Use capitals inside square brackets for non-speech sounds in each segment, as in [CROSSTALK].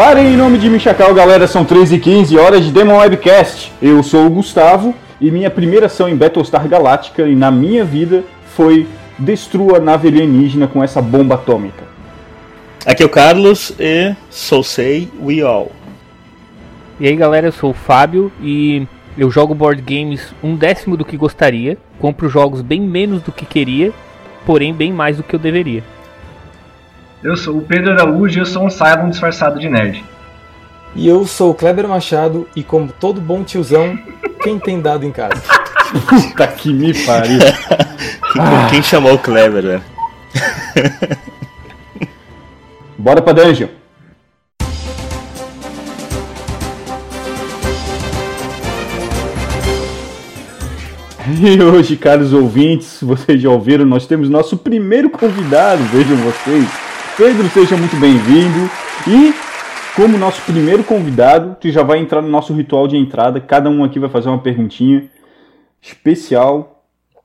Parem em nome de Michacal, galera, são 3 e 15 horas de Demon Webcast. Eu sou o Gustavo e minha primeira ação em Battlestar Galactica e na minha vida foi destrua a nave alienígena com essa bomba atômica. Aqui é o Carlos e sou sei we all. E aí galera, eu sou o Fábio e eu jogo board games um décimo do que gostaria, compro jogos bem menos do que queria, porém bem mais do que eu deveria. Eu sou o Pedro Araújo e eu sou um Cylon disfarçado de nerd. E eu sou o Kleber Machado e como todo bom tiozão, quem tem dado em casa? Puta [LAUGHS] que me pariu. Quem chamou o Kleber, né? Bora pra dungeon. [LAUGHS] E hoje, caros ouvintes, vocês já ouviram, nós temos nosso primeiro convidado, vejam vocês. Pedro, seja muito bem-vindo. E como nosso primeiro convidado, tu já vai entrar no nosso ritual de entrada. Cada um aqui vai fazer uma perguntinha especial,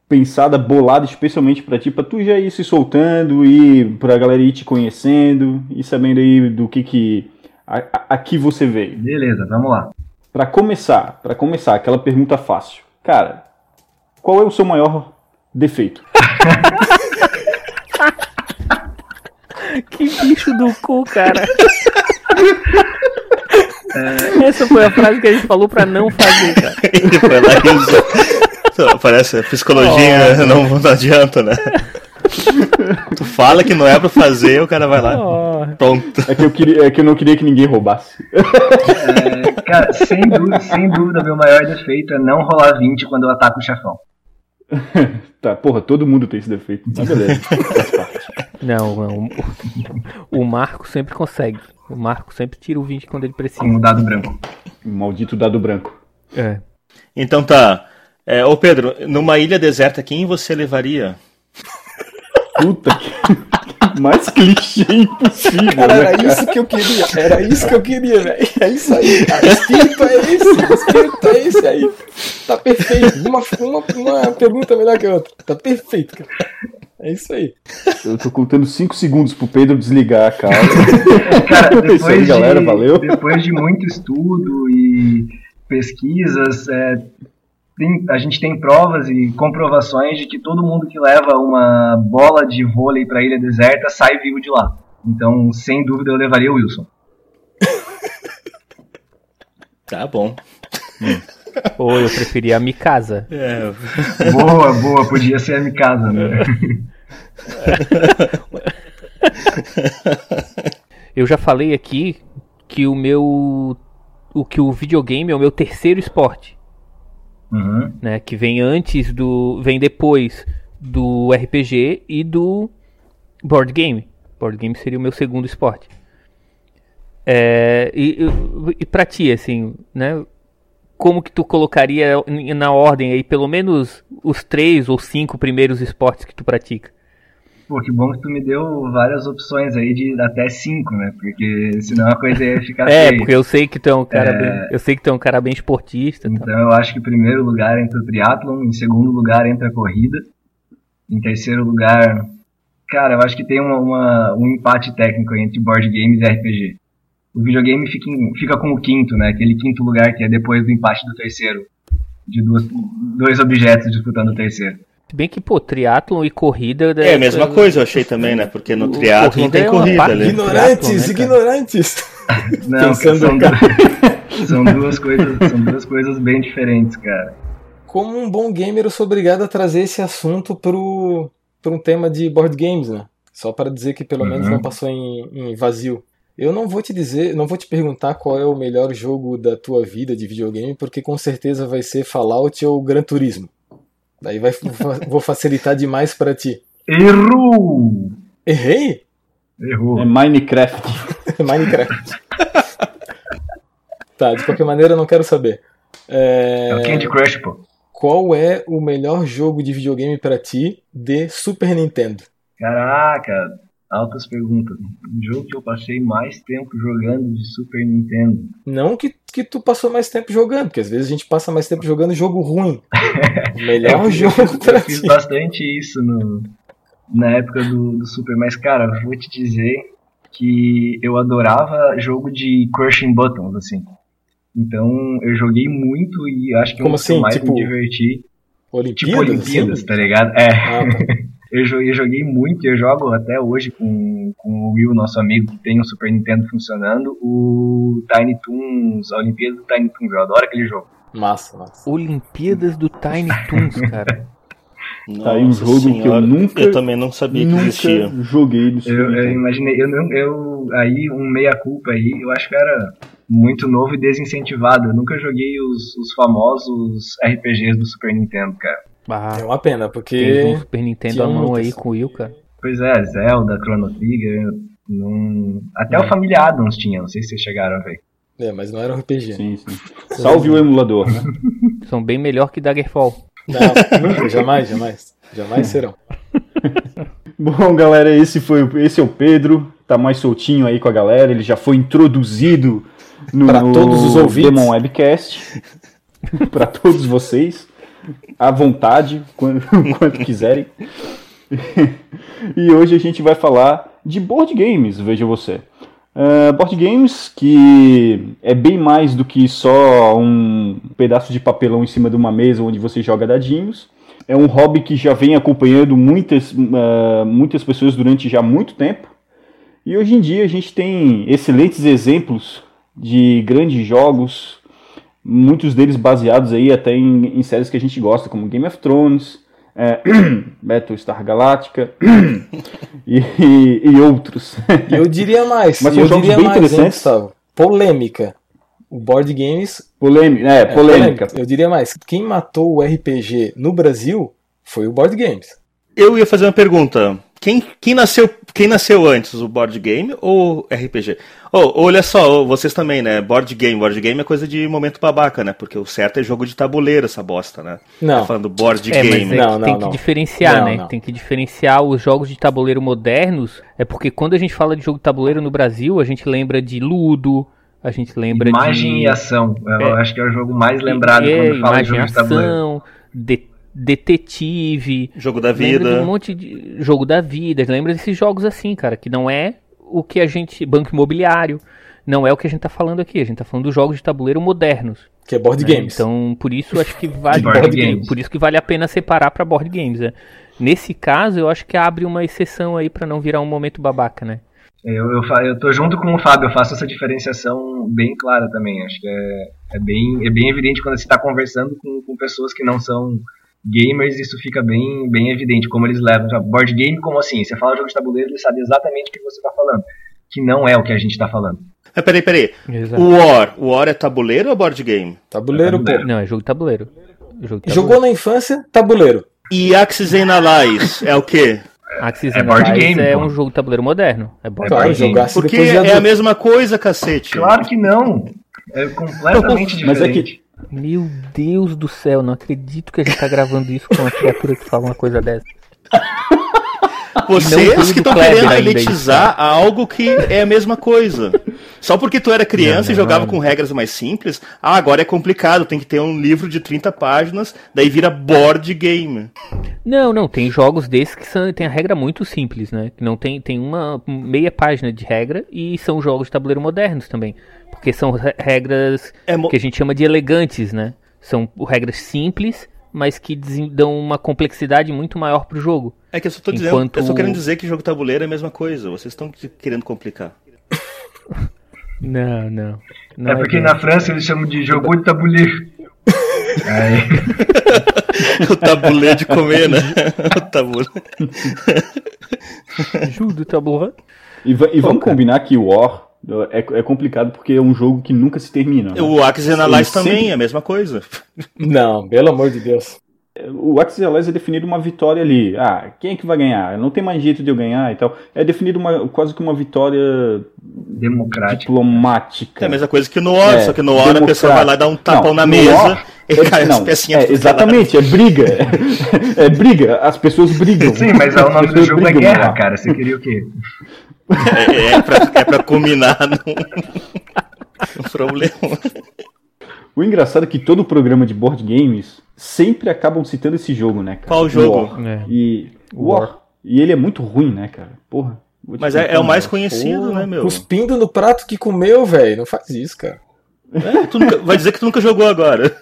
pensada, bolada especialmente para ti, para tu já ir se soltando e pra galera ir te conhecendo e sabendo aí do que que a- a- aqui você veio. Beleza, vamos lá. Pra começar, para começar, aquela pergunta fácil. Cara, qual é o seu maior defeito? [LAUGHS] [LAUGHS] Que bicho do cu, cara. Essa foi a frase que a gente falou pra não fazer, cara. Ele foi lá e usou. Então, Parece, psicologia não, não adianta, né? Tu fala que não é pra fazer, o cara vai lá. Ó, Pronto. É que eu, queria, é que eu não queria que ninguém roubasse. É, cara, sem dúvida, sem dúvida, meu maior defeito é não rolar 20 quando eu ataco o chefão. [LAUGHS] Tá, porra, todo mundo tem esse defeito. Mas beleza. [LAUGHS] não, não. O, o Marco sempre consegue. O Marco sempre tira o 20 quando ele precisa. Com o dado branco. Maldito dado branco. É. Então tá. É, ô Pedro, numa ilha deserta, quem você levaria? Puta que. [LAUGHS] Mais clichê impossível, Cara, né? era isso que eu queria, era isso que eu queria, velho. É isso aí, cara. O espírito é esse, o espírito é esse aí. Tá perfeito. Uma, uma, uma pergunta melhor que a outra. Tá perfeito, cara. É isso aí. Eu tô contando 5 segundos pro Pedro desligar a calma. [LAUGHS] Cara, [LAUGHS] isso aí, depois, galera, de, valeu. depois de muito estudo e pesquisas, é, tem- a gente tem provas e comprovações de que todo mundo que leva uma bola de vôlei pra ilha deserta sai vivo de lá. Então, sem dúvida, eu levaria o Wilson. [LAUGHS] Tá bom. Ou eu preferia a Mikasa. É, [LAUGHS] Boa, boa, podia ser a Mikasa, né? [LAUGHS] Eu já falei aqui que o meu. O que o videogame é o meu terceiro esporte. Uhum. né, que vem antes do, vem depois do RPG e do board game. Board game seria o meu segundo esporte. É, e, e, e pra ti, assim, né? Como que tu colocaria na ordem aí pelo menos os três ou cinco primeiros esportes que tu pratica? Pô, que bom que tu me deu várias opções aí de até cinco, né? Porque senão a coisa ia ficar [LAUGHS] É, feia. porque eu sei que tu é um cara É. bem, eu sei que tu é um cara bem esportista. então. Então eu acho que em primeiro lugar entra o triatlon, em segundo lugar entra a corrida, em terceiro lugar, cara, eu acho que tem uma, uma- um empate técnico entre board games e RPG. O videogame fica, em- fica com o quinto, né? Aquele quinto lugar que é depois do empate do terceiro, de duas, dois objetos disputando o terceiro. Se bem que, pô, triatlon e corrida... é a mesma coisa, eu achei também, né? Porque no O- triatlo não tem é corrida parte ali. Ignorantes, né, ignorantes. [LAUGHS] Não, Pensando, são, du- são duas coisas, [LAUGHS] são duas coisas bem diferentes, cara. Como um bom gamer, eu sou obrigado a trazer esse assunto pro, pro um tema de board games, né? Só para dizer que pelo menos Uhum. não passou em, em vazio. Eu não vou te dizer, não vou te perguntar qual é o melhor jogo da tua vida de videogame, porque com certeza vai ser Fallout ou Gran Turismo. Daí vai, vou facilitar demais para ti. Errou! Errei? Errou. É Minecraft. [LAUGHS] Minecraft. tá, de qualquer maneira eu não quero saber. É, É o Candy Crush, pô. Qual é o melhor jogo de videogame para ti de Super Nintendo? Caraca, altas perguntas. O jogo que eu passei mais tempo jogando de Super Nintendo. Não que, que tu passou mais tempo jogando, porque às vezes a gente passa mais tempo jogando jogo ruim. O [LAUGHS] melhor Eu- jogo eu, pra eu fiz ti. bastante isso no, na época do, do Super, mas cara, vou te dizer que eu adorava jogo de crushing buttons, assim. Então eu joguei muito e acho que Como um assim? mais Tipo, me diverti. Olimpíadas? Tipo Olimpíadas, assim? tá ligado? É. Ah, tá. [LAUGHS] Eu joguei, eu joguei muito, eu jogo até hoje com, com o Will, nosso amigo que tem o Super Nintendo funcionando, o Tiny Toons, a Olimpíada do Tiny Toons, eu adoro aquele jogo. Massa, massa. Olimpíadas do Tiny Toons, cara. [LAUGHS] Tá aí um Nossa jogo que eu senhora, nunca- Eu também não sabia que Nunca existia. joguei no Eu, eu imaginei, eu, não- eu aí um meia culpa aí, eu acho que era muito novo e desincentivado. Eu nunca joguei os, os famosos RPGs do Super Nintendo, cara. Ah, É uma pena, tem um porque. Super Nintendo à mão aí com o cara. Pois é, Zelda, Chrono Trigger, não... até o Família Adams tinha, não sei se vocês chegaram a ver. É, mas não era um RPG. Sim, sim. Salve o emulador, né? [LAUGHS] São bem melhor que Daggerfall. Não, nunca, jamais, jamais. Jamais serão. [LAUGHS] Bom, galera, esse foi esse é o Pedro, tá mais soltinho aí com a galera, ele já foi introduzido no Pra todos os ouvintes. Demon Webcast. [LAUGHS] Pra todos vocês, à vontade, quando, [LAUGHS] quiserem. e hoje a gente vai falar de board games, veja você. Uh, board games que é bem mais do que só um pedaço de papelão em cima de uma mesa onde você joga dadinhos. É um hobby que já vem acompanhando muitas, uh, muitas pessoas durante já muito tempo. E hoje em dia a gente tem excelentes exemplos de grandes jogos, muitos deles baseados aí até em, em séries que a gente gosta, como Game of Thrones, é, [CLEARS THROAT] Battlestar Galactica e, [CLEARS THROAT] e- e outros. Eu diria mais. Mas são eu jogos diria bem mais, hein, interessantes. Gustavo? Polêmica. O board games. Polêmica, é, é, polêmica. Eu diria mais. Quem matou o RPG no Brasil foi o board games. Eu ia fazer uma pergunta. Quem, quem, nasceu, quem nasceu antes, o board game ou RPG? Oh, olha só, vocês também, né? Board game. Board game é coisa de momento babaca, né? Porque o certo é jogo de tabuleiro, essa bosta, né? Não. Tá falando board É, mas game. é Não, não, tem que não. diferenciar, Não, né? não. Tem que diferenciar os jogos de tabuleiro modernos. É porque quando a gente fala de jogo de tabuleiro no Brasil, a gente lembra de Ludo, a gente lembra Imagem de e ação, eu É. acho que é o jogo mais lembrado é, quando fala de imagem jogo de tabuleiro. ação, de- detetive, Jogo da vida. um monte de jogo da vida, lembra desses jogos assim, cara, que não é o que a gente banco imobiliário, não é o que a gente tá falando aqui, a gente tá falando dos jogos de tabuleiro modernos. Que é board né? games. Então, por isso acho que [LAUGHS] vale Board board games. game, por isso que vale a pena separar para board games, né? Nesse caso, eu acho que abre uma exceção aí para não virar um momento babaca, né? Eu, eu, fa- eu tô junto com o Fábio, eu faço essa diferenciação bem clara também. Acho que é, é, bem, é bem evidente quando você está conversando com, com pessoas que não são gamers, isso fica bem, bem evidente, como eles levam. Board game, como assim? Você fala jogo de tabuleiro, ele sabe exatamente o que você está falando. Que não é o que a gente está falando. Mas peraí, peraí. Exato. O War. O War é tabuleiro ou board game? Tabuleiro, pô. Tabuleiro. Não, é jogo de tabuleiro. Jogo de Jogou na infância, tabuleiro. E Axis and Allies é o quê? Axis É and board Allies game, é pô. um jogo de tabuleiro moderno. É board Claro, game. Porque é a mesma coisa, cacete. Claro que não! É completamente Mas é que- diferente. Meu Deus do céu, não acredito que a gente tá gravando isso com uma criatura que fala uma coisa dessa. [LAUGHS] Não Vocês que estão querendo elitizar algo que é a mesma coisa. Só porque tu era criança e jogava com regras mais simples, ah, agora é complicado, tem que ter um livro de 30 páginas, daí vira board game. Não, não, tem jogos desses que são, tem a regra muito simples, né? Não tem, tem uma meia página de regra e são jogos de tabuleiro modernos também. Porque são re- regras É mo- que a gente chama de elegantes, né? São regras simples, mas que dão uma complexidade muito maior pro jogo. É que eu só tô dizendo, Enquanto- eu só querendo dizer que jogo tabuleiro é a mesma coisa. Vocês estão querendo complicar. [LAUGHS] Não, não. não É porque bem. na França eles chamam de jogo de tabuleiro. [LAUGHS] Aí, o tabuleiro de comer, né? o tabuleiro. Jogo do tabuleiro. E, e vamos combinar que o War é, é complicado porque é um jogo que nunca se termina. né? O Axis Ele também sempre- é a mesma coisa. [LAUGHS] Não, pelo amor de Deus. O Axis Allies é definido uma vitória ali. Ah, quem é que vai ganhar? Não tem mais jeito de eu ganhar e tal. É definido uma, quase que uma vitória democrático. diplomática. É a mesma coisa que no War, É, só que no War a pessoa vai lá e dá um tapão Não, na mesa War, [LAUGHS] e é- cai não, as pecinhas. é, exatamente, é briga. [LAUGHS] É, briga, as pessoas brigam. Sim, mas o As nome do jogo é guerra, lá. cara. Você queria o quê? É, é, pra, é pra combinar num, [LAUGHS] num problema. O engraçado é que todo programa de board games sempre acabam citando esse jogo, né, cara? Qual O jogo? War. É. E War. War. E ele é muito ruim, né, cara? Porra. Mas é, é, o mais conhecido, né, meu? Cuspindo no prato que comeu, velho. Não faz isso, cara. É, nunca, vai dizer que tu nunca jogou agora.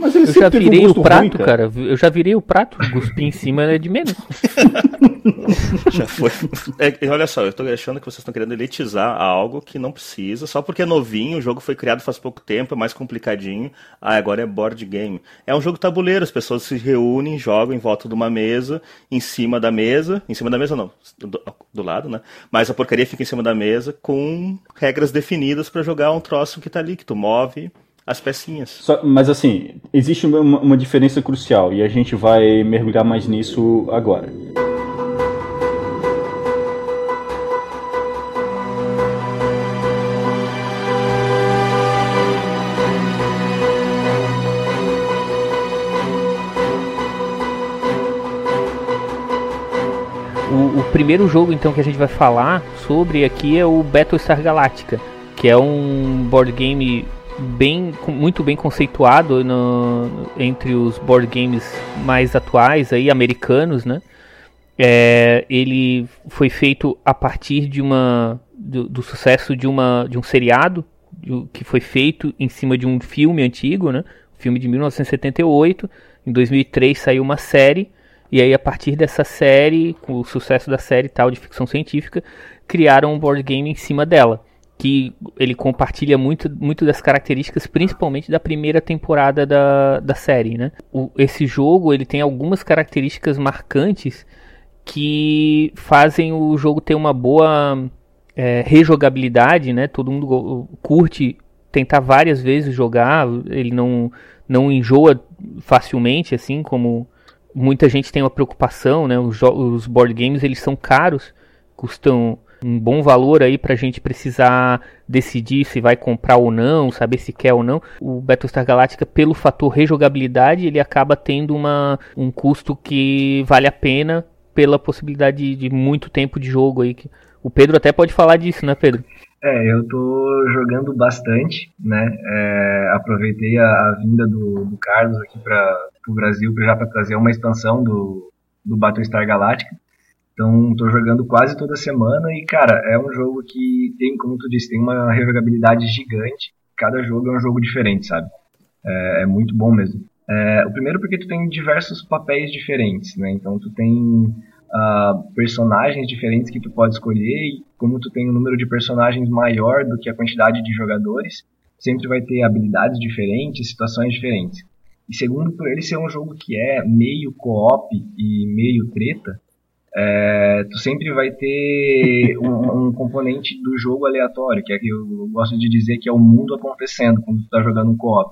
Mas eu já virei um o prato, ruim, cara. cara. Eu já virei o prato. Cuspir em cima é de menos. [LAUGHS] já foi. É, olha só, eu tô achando que vocês estão querendo elitizar algo que não precisa, só porque é novinho, o jogo foi criado faz pouco tempo, é mais complicadinho. Ah, agora é board game. É um jogo tabuleiro, as pessoas se reúnem, jogam em volta de uma mesa, em cima da mesa. Em cima da mesa não, do, do lado, né? Mas a porcaria fica em cima da mesa com regras definidas para jogar um troço que tá ali, que tu move as pecinhas. Só, mas assim, existe uma, uma diferença crucial e a gente vai mergulhar mais nisso agora. O, o, primeiro jogo então que a gente vai falar sobre aqui é o Battlestar Galactica, que é um board game bem, muito bem conceituado no, entre os board games mais atuais, aí, americanos, né? É, ele foi feito a partir de uma do, do, sucesso de uma de um seriado de, que foi feito em cima de um filme antigo, né? filme de 1978. Em 2003 saiu uma série e aí a partir dessa série, com o sucesso da série tal de ficção científica, criaram um board game em cima dela que ele compartilha muito, muito das características, principalmente da primeira temporada da, da série, né? O, esse jogo ele tem algumas características marcantes que fazem o jogo ter uma boa é, rejogabilidade, né? Todo mundo curte tentar várias vezes jogar, ele não, não enjoa facilmente, assim como muita gente tem uma preocupação, né? Os, os board games eles são caros, custam um bom valor aí para a gente precisar decidir se vai comprar ou não, saber se quer ou não. O Battlestar Galactica, pelo fator rejogabilidade, ele acaba tendo uma, um custo que vale a pena pela possibilidade de, de muito tempo de jogo aí. O Pedro até pode falar disso, né, Pedro? É, eu tô jogando bastante, né? É, aproveitei a, a, vinda do, do Carlos aqui para o Brasil já para trazer uma expansão do, do Battlestar Galactica. Então, estou jogando quase toda semana e, cara, é um jogo que tem, como tu disse, tem uma rejogabilidade gigante. Cada jogo é um jogo diferente, sabe? É, é muito bom mesmo. É, o primeiro porque tu tem diversos papéis diferentes, né? Então, tu tem uh, personagens diferentes que tu pode escolher e como tu tem um número de personagens maior do que a quantidade de jogadores, sempre vai ter habilidades diferentes, situações diferentes. E segundo, por ele ser um jogo que é meio co-op e meio treta, é, tu sempre vai ter um, um, componente do jogo aleatório, que é que eu gosto de dizer que é o mundo acontecendo quando tu tá jogando um co-op.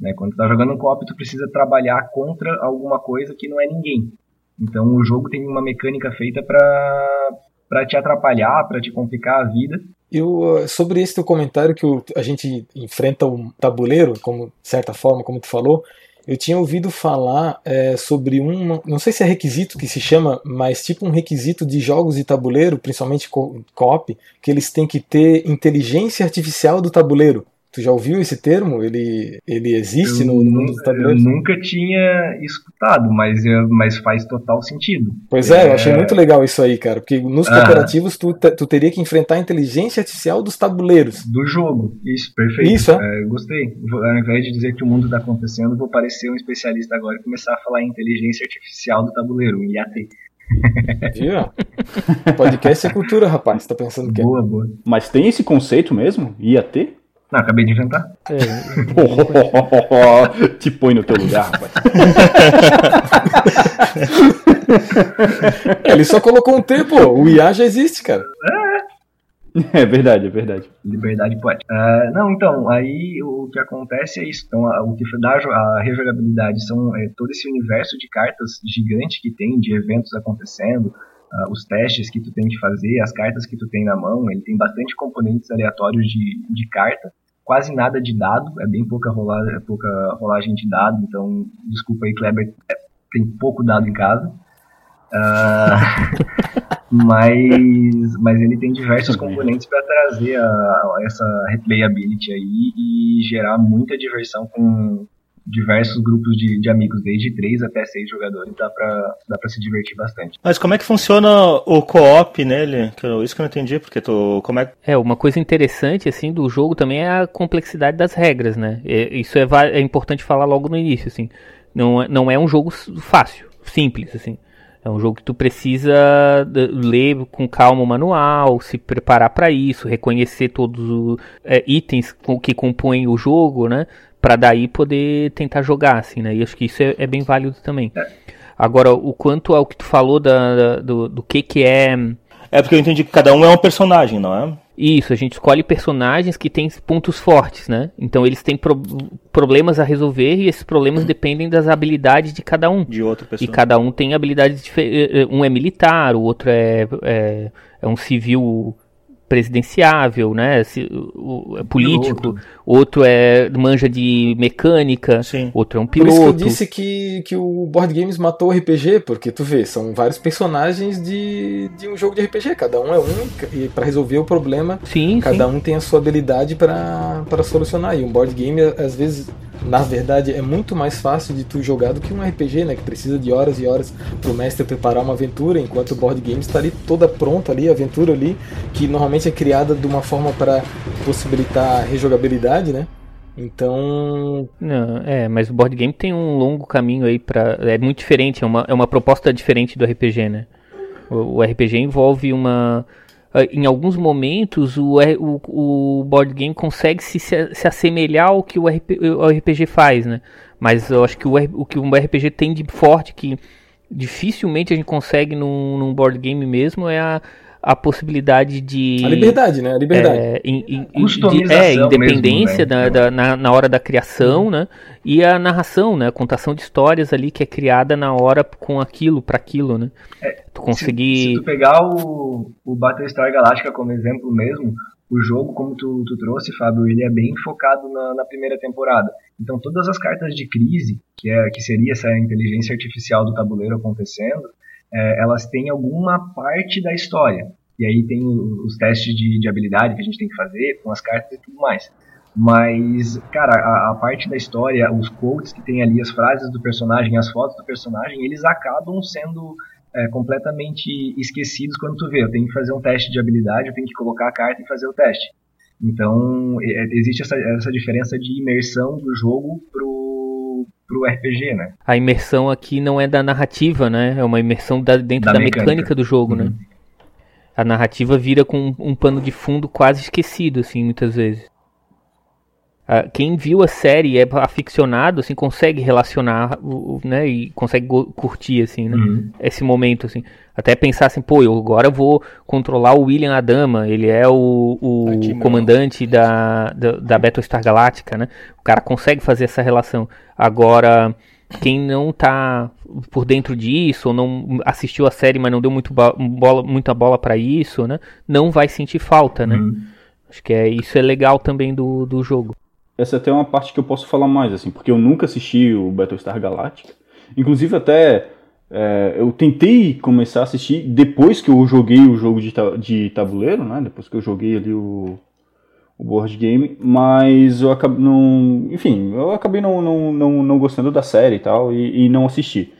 Né? Quando tu tá jogando um co-op, tu precisa trabalhar contra alguma coisa que não é ninguém. Então o jogo tem uma mecânica feita para te atrapalhar, para te complicar a vida. Eu, sobre esse teu comentário que a gente enfrenta um tabuleiro, como certa forma, como tu falou, eu tinha ouvido falar é, sobre um, não sei se é requisito que se chama, mas tipo um requisito de jogos de tabuleiro, principalmente co-op, que eles têm que ter inteligência artificial do tabuleiro. Tu já ouviu esse termo? Ele, ele existe no, no, mundo do tabuleiro? Eu nunca tinha escutado, mas, mas faz total sentido. Pois é, é, eu achei muito legal isso aí, cara. Porque nos cooperativos tu, tu teria que enfrentar a inteligência artificial dos tabuleiros. Do jogo, isso, perfeito. Isso, é? é gostei. Ao invés de dizer que o mundo está acontecendo, vou parecer um especialista agora e começar a falar em inteligência artificial do tabuleiro, um IAT. Viu? Podcast é cultura, rapaz. Tá pensando que boa, é? Boa, Mas tem esse conceito mesmo? IAT? Não, acabei de inventar. É. [LAUGHS] [LAUGHS] Te põe no teu lugar, rapaz. [LAUGHS] Ele só colocou um T, pô. O IA já existe, cara. É. É verdade, é verdade. Liberdade pode. Uh, não, então, aí o que acontece é isso. Então, o que dá a rejogabilidade são é, todo esse universo de cartas gigante que tem, de eventos acontecendo, uh, os testes que tu tem que fazer, as cartas que tu tem na mão, ele tem bastante componentes aleatórios de, de carta, quase nada de dado, é bem pouca, rola, é pouca rolagem de dado, então desculpa aí, Kleber, é, tem pouco dado em casa. Uh, [LAUGHS] mas, mas ele tem diversos componentes para trazer a, essa replayability aí e gerar muita diversão com, diversos grupos de, de amigos, desde 3 até 6 jogadores, dá pra, dá pra se divertir bastante. Mas como é que funciona o co-op nele? Que eu, isso que eu não entendi, porque tu, como é... É, uma coisa interessante, assim, do jogo também é a complexidade das regras, né? É, isso é, é importante falar logo no início, assim. Não, é, não é um jogo fácil, simples, assim. É um jogo que tu precisa ler com calma o manual, se preparar para isso, reconhecer todos os é, itens que compõem o jogo, né? Para daí poder tentar jogar, assim, né? E acho que isso é, é bem válido também. É. Agora, o quanto ao que tu falou da, da do, do que que é... É porque eu entendi que cada um é um personagem, não é? Isso, a gente escolhe personagens que têm pontos fortes, né? Então eles têm pro problemas a resolver e esses problemas uhum. dependem das habilidades de cada um. De outra pessoa. E cada um tem habilidades diferentes. Eh, eh, um é militar, o outro é, é, é um civil presidenciável, né? O, é político, piloto. outro é manja de mecânica, Sim. outro é um piloto. Por isso que eu disse que, que o Board Games matou o RPG, porque tu vê, são vários personagens de, de um jogo de RPG, cada um é um e para resolver o problema, sim, cada sim. um tem a sua habilidade para solucionar. E um board game às vezes na verdade é muito mais fácil de tu jogar do que um RPG, né? Que precisa de horas e horas pro mestre preparar uma aventura, enquanto o board game está ali toda pronta ali, a aventura ali, que normalmente é criada de uma forma para possibilitar rejogabilidade, né? Então. Não, é, mas o board game tem um longo caminho aí para É muito diferente, é uma, é uma proposta diferente do RPG, né? O, o RPG envolve uma ah, em alguns momentos o, o, o board game consegue se, se assemelhar ao que o, RP, o RPG faz, né? Mas eu acho que o, o que o RPG tem de forte que dificilmente a gente consegue num, num board game mesmo é a, a possibilidade de. A liberdade, né? A liberdade. É, in, in, de, é independência mesmo, né? da, da, na, na hora da criação, uhum. né? E a narração, né? A contação de histórias ali que é criada na hora com aquilo, para aquilo, né? É, tu conseguir. Se, se, tu pegar o, o Battlestar Galactica como exemplo mesmo, o jogo, como tu, tu trouxe, Fábio, ele é bem focado na, na, primeira temporada. Então, todas as cartas de crise, que, é, que seria essa inteligência artificial do tabuleiro acontecendo, é, elas têm alguma parte da história. E aí tem os testes de, de, habilidade que a gente tem que fazer com as cartas e tudo mais. Mas, cara, a, a, parte da história, os quotes que tem ali, as frases do personagem, as fotos do personagem, eles acabam sendo é, completamente esquecidos quando tu vê. Eu tenho que fazer um teste de habilidade, eu tenho que colocar a carta e fazer o teste. Então, é, existe essa, essa diferença de imersão do jogo pro pro RPG, né? A imersão aqui não é da narrativa, né? É uma imersão da, dentro da, da mecânica. mecânica. do jogo, né? uhum. né? A narrativa vira com um, um pano de fundo quase esquecido, assim, muitas vezes. quem viu a série é aficionado, assim, consegue relacionar, né, e consegue curtir, assim, né, uhum. esse momento, assim. Até pensar assim, pô, eu agora vou controlar o William Adama, ele é o, o comandante da, da, da Battlestar Galactica, né, o cara consegue fazer essa relação. Agora, quem não tá por dentro disso, ou não assistiu a série, mas não deu muito bola, muita bola para isso, né? Não vai sentir falta, né? Uhum. Acho que é, isso é legal também do, do jogo. Essa é até uma parte que eu posso falar mais, assim, porque eu nunca assisti o Battlestar Galactica. Inclusive até é, eu tentei começar a assistir depois que eu joguei o jogo de, de tabuleiro, né? Depois que eu joguei ali o, o board game, mas eu acabei não, enfim, eu acabei não, não, não, não gostando da série e tal e, e não assisti.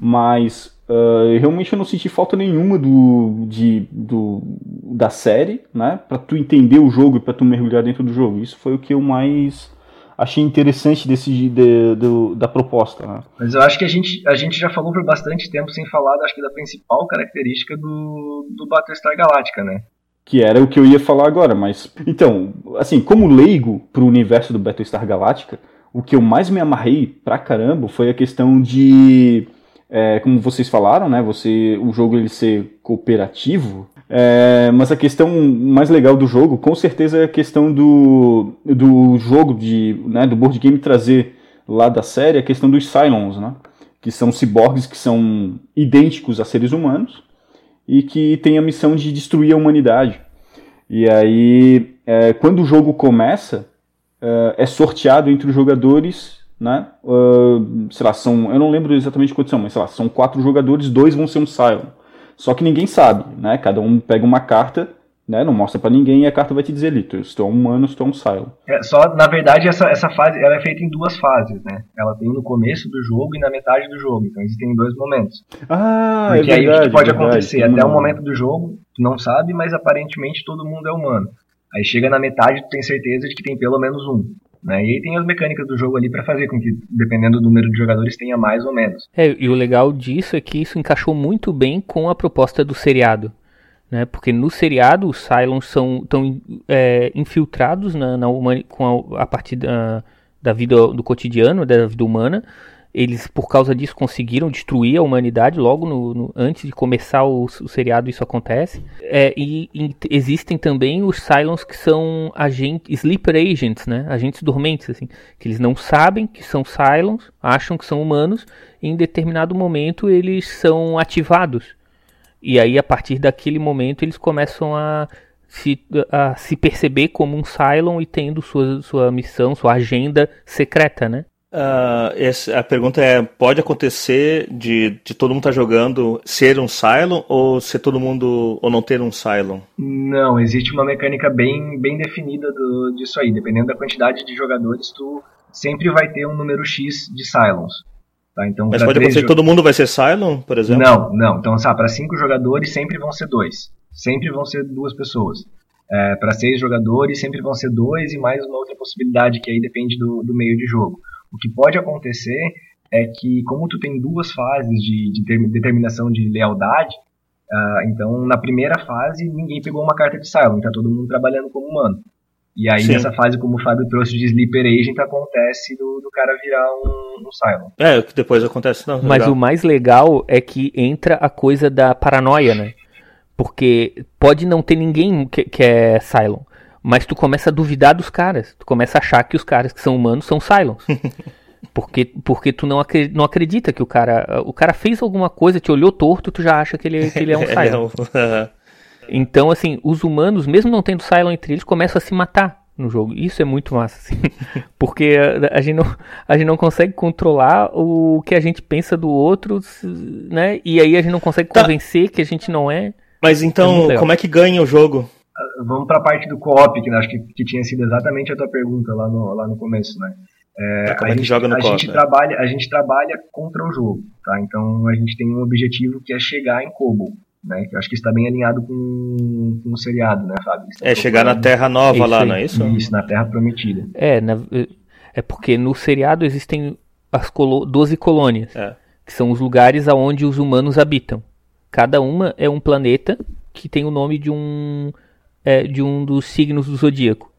Mas uh, realmente eu não senti falta nenhuma do, de, do da série, né, para tu entender o jogo e para tu mergulhar dentro do jogo. Isso foi o que eu mais achei interessante desse de, de, da proposta. Né? Mas eu acho que a gente, a gente já falou por bastante tempo sem falar, acho que da principal característica do, do Battlestar Galactica, né? Que era o que eu ia falar agora, mas então, assim, como leigo pro universo do Battlestar Galactica, o que eu mais me amarrei pra caramba foi a questão de é, como vocês falaram, né, você o jogo ele ser cooperativo, é, mas a questão mais legal do jogo, com certeza, é a questão do, do jogo de, né, do board game trazer lá da série a questão dos Cylons, né, que são ciborgues que são idênticos a seres humanos e que tem a missão de destruir a humanidade. E aí, é, quando o jogo começa, é, é, sorteado entre os jogadores, né? Uh, sei lá, são, eu não lembro exatamente quantos são, mas sei lá, são quatro jogadores, dois vão ser um Cylon. Só que ninguém sabe, né? Cada um pega uma carta Né? Não mostra para ninguém e a carta vai te dizer ali, tu estou humano, estou um Cylon. É, só, na verdade, essa, essa fase ela é feita em duas fases, né? Ela tem no começo do jogo e na metade do jogo. Então existem dois momentos. Ah, Porque é aí verdade, o que pode é verdade. acontecer? Até o momento do jogo, tu não sabe, mas aparentemente todo mundo é humano. Aí chega na metade, tu tem certeza de que tem pelo menos um. Né? E aí tem as mecânicas do jogo ali pra fazer com que, dependendo do número de jogadores, tenha mais ou menos. É, e o legal disso é que isso encaixou muito bem com a proposta do seriado. Né? Porque no seriado os Cylons são tão é, infiltrados na, na humani- com a, a partir da, da vida do cotidiano, da vida humana. Eles, por causa disso, conseguiram destruir a humanidade logo no, no- antes de começar o, o seriado. Isso acontece. É, e, e existem também os Cylons que são agentes, sleeper agents, né? Agentes dormentes, assim, que eles não sabem que são Cylons, acham que são humanos, e em determinado momento eles são ativados. E aí, a partir daquele momento, eles começam a se, a se perceber como um Cylon e tendo sua, sua missão, sua agenda secreta, né? Essa- a pergunta é: pode acontecer de, de todo mundo estar jogando ser um Cylon ou ser todo mundo ou não ter um Cylon? Não, existe uma mecânica bem, bem definida do, disso aí. Dependendo da quantidade de jogadores, tu sempre vai ter um número X de Cylons. Tá? Então, Mas pode acontecer que todo mundo vai ser Cylon, por exemplo? Não, não. Então, sabe, para cinco jogadores sempre vão ser dois. Sempre vão ser duas pessoas. É, para seis jogadores sempre vão ser dois e mais uma outra possibilidade que aí depende do, do meio de jogo. O que pode acontecer é que como tu tem duas fases de, de ter- determinação de lealdade, ah, então na primeira fase ninguém pegou uma carta de Cylon, tá todo mundo trabalhando como humano. E aí Sim. nessa fase, como o Fábio trouxe de Sleeper Agent, acontece do, do cara virar um, um Cylon. É, o que depois acontece. Não, Mas legal. o mais legal é que entra a coisa da paranoia, né? Porque pode não ter ninguém que, que é Cylon, mas tu começa a duvidar dos caras. Tu começa a achar que os caras que são humanos são Cylons. [LAUGHS] Porque, porque tu não, acre- não acredita que o cara. O cara fez alguma coisa, te olhou torto, tu já acha que ele, que ele é um [LAUGHS] Cylon. [LAUGHS] é Então, assim, os humanos, mesmo não tendo Cylon entre eles, começam a se matar no jogo. Isso é muito massa, assim. [LAUGHS] Porque a, a gente não, a gente não consegue controlar o que a gente pensa do outro, né? E aí a gente não consegue Tá. convencer que a gente não é. Mas É então, legal. como é que ganha o jogo? Vamos para a parte do co-op, que acho que, que tinha sido exatamente a tua pergunta lá no, lá no começo, né? É, como a é que gente, joga no a co-op, gente né? trabalha A gente trabalha contra o jogo, tá? Então a gente tem um objetivo que é chegar em Kobo, né? Que eu acho que está bem alinhado com, com o seriado, né, Fábio? Estão É chegar na Terra Nova Isso lá, aí. não é isso? Isso, na Terra Prometida. É, na- é porque no seriado existem as colo 12 colônias, É. que são os lugares aonde os humanos habitam. Cada uma é um planeta que tem o nome de um é, de um dos signos do zodíaco.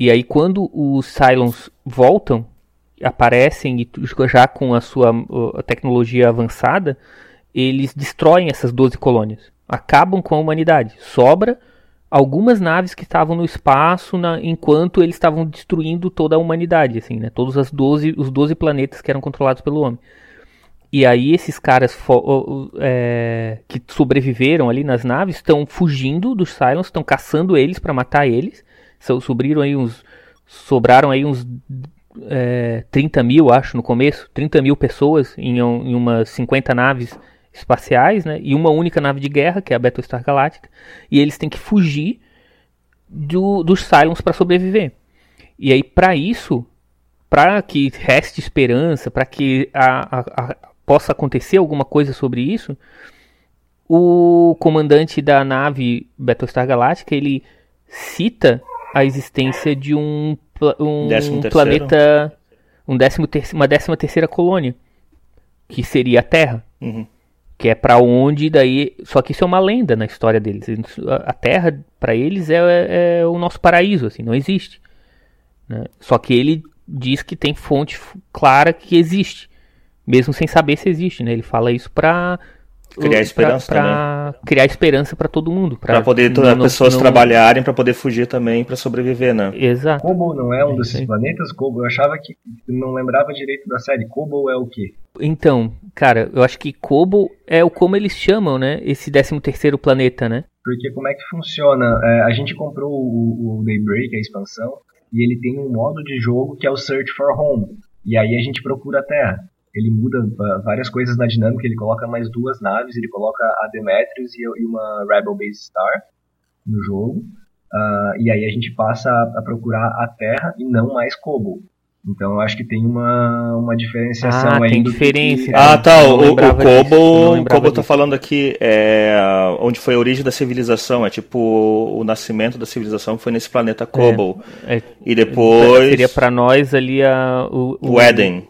E aí quando os Cylons voltam, aparecem e já com a sua uh, tecnologia avançada, eles destroem essas 12 colônias, acabam com a humanidade. Sobra algumas naves que estavam no espaço na- enquanto eles estavam destruindo toda a humanidade, assim, né? Todos as 12, os 12 planetas que eram controlados pelo homem. E aí esses caras é, que sobreviveram ali nas naves estão fugindo dos Cylons, estão caçando eles para matar eles. So- Sobriram aí uns, sobraram aí uns é, 30 mil, acho, no começo. 30 mil pessoas em, em umas 50 naves espaciais, né? E uma única nave de guerra, que é a Battlestar Galactica. E eles têm que fugir do- dos Cylons para sobreviver. E aí, para isso, para que reste esperança, para que a- a- a- possa acontecer alguma coisa sobre isso, o comandante da nave Battlestar Galactica ele cita a existência de um, um Décimo planeta, um décimo ter- uma décima terceira colônia, que seria a Terra Uhum. Que é pra onde daí só que isso é uma lenda na história deles a Terra pra eles é, é o nosso paraíso assim não existe né? só que ele diz que tem fonte clara que existe mesmo sem saber se existe né ele fala isso pra Criar esperança pra, criar esperança pra todo mundo Pra poder todas as pessoas não- trabalharem, pra poder fugir também, pra sobreviver, né? exato Kobo não é um É desses aí. planetas? Kobo, eu achava que não lembrava direito da série. Kobo é o quê? então cara eu acho que Kobo é o como eles chamam né esse 13 terceiro planeta né Porque como é que funciona? É, a gente comprou o, o Daybreak, a expansão, e ele tem um modo de jogo que é o Search for Home. E aí a gente procura a Terra. Ele muda ah, várias coisas na dinâmica, ele coloca mais duas naves, ele coloca a Demetrius e, uma Rebel Base Star. no jogo. Uh, e aí a gente passa a, procurar a terra e não mais Kobo. Então eu acho que tem uma, uma diferenciação ah, aí. Tem diferença. Que... Ah, tá. O, o Kobo, o Kobo tá falando aqui é onde foi a origem da civilização. É tipo o nascimento da civilização foi nesse planeta Kobo. É, é, e depois. Seria para nós ali a, o, o, o Éden.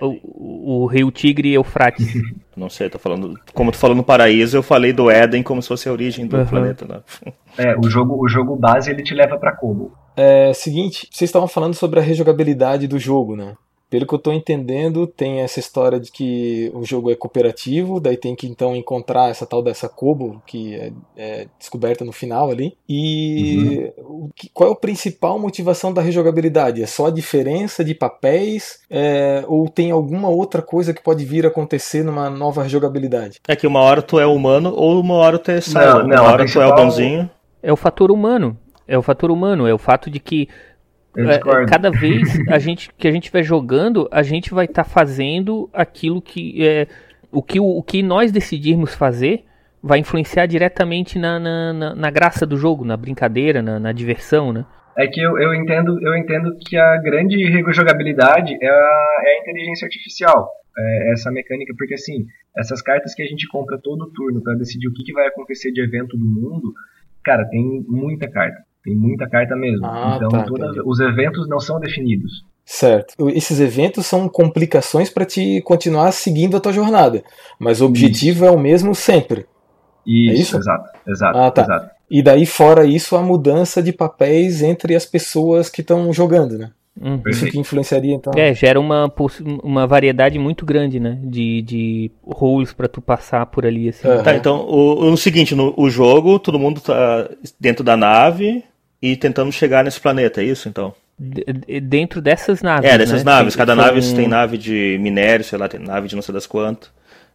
O, o, rio Tigre e Eufrates. [LAUGHS] Não sei, tô falando. Como tu falou no paraíso, eu falei do Éden como se fosse a origem do uhum. planeta. Né? É, o jogo, o jogo base ele te leva para Kobo. É, seguinte, vocês estavam falando sobre a rejogabilidade do jogo, né? Pelo que eu estou entendendo, tem essa história de que o jogo é cooperativo, daí tem que então encontrar essa tal dessa Kobo, que é, é descoberta no final ali. E uhum. qual é a principal motivação da rejogabilidade? É só a diferença de papéis? É, ou tem alguma outra coisa que pode vir a acontecer numa nova rejogabilidade? É que uma hora tu é humano ou uma hora tu é Silent. Uma hora principal... tu é o bonzinho. É o fator humano. É o fator humano, é o fato de que cada vez a gente, que a gente vai jogando, a gente vai estar tá fazendo aquilo que é, o que o, que nós decidirmos fazer vai influenciar diretamente na, na, na, na graça do jogo, na brincadeira, na, na diversão, né? É que eu, eu, entendo, eu entendo que a grande jogabilidade é a, é a inteligência artificial, é essa mecânica, porque assim, essas cartas que a gente compra todo turno para decidir o que, que vai acontecer de evento do mundo, cara, tem muita carta. Tem muita carta mesmo. Ah, então, tá, toda, os eventos não são definidos. Certo. Esses eventos são complicações para te continuar seguindo a tua jornada, mas o objetivo isso. é o mesmo sempre. Isso, é isso? exato, exato, ah, tá. exato. E daí fora isso a mudança de papéis entre as pessoas que estão jogando, né? Uhum. Isso que influenciaria então. É, gera uma, uma variedade muito grande, né? De, de roles para tu passar por ali. Assim. Uhum. Tá, então o, o seguinte, no o jogo, todo mundo tá dentro da nave, e tentando chegar nesse planeta, é isso então? D dentro dessas naves. É, dessas né? naves. Cada nave tem nave de minério, sei lá, tem nave de não sei das quantas.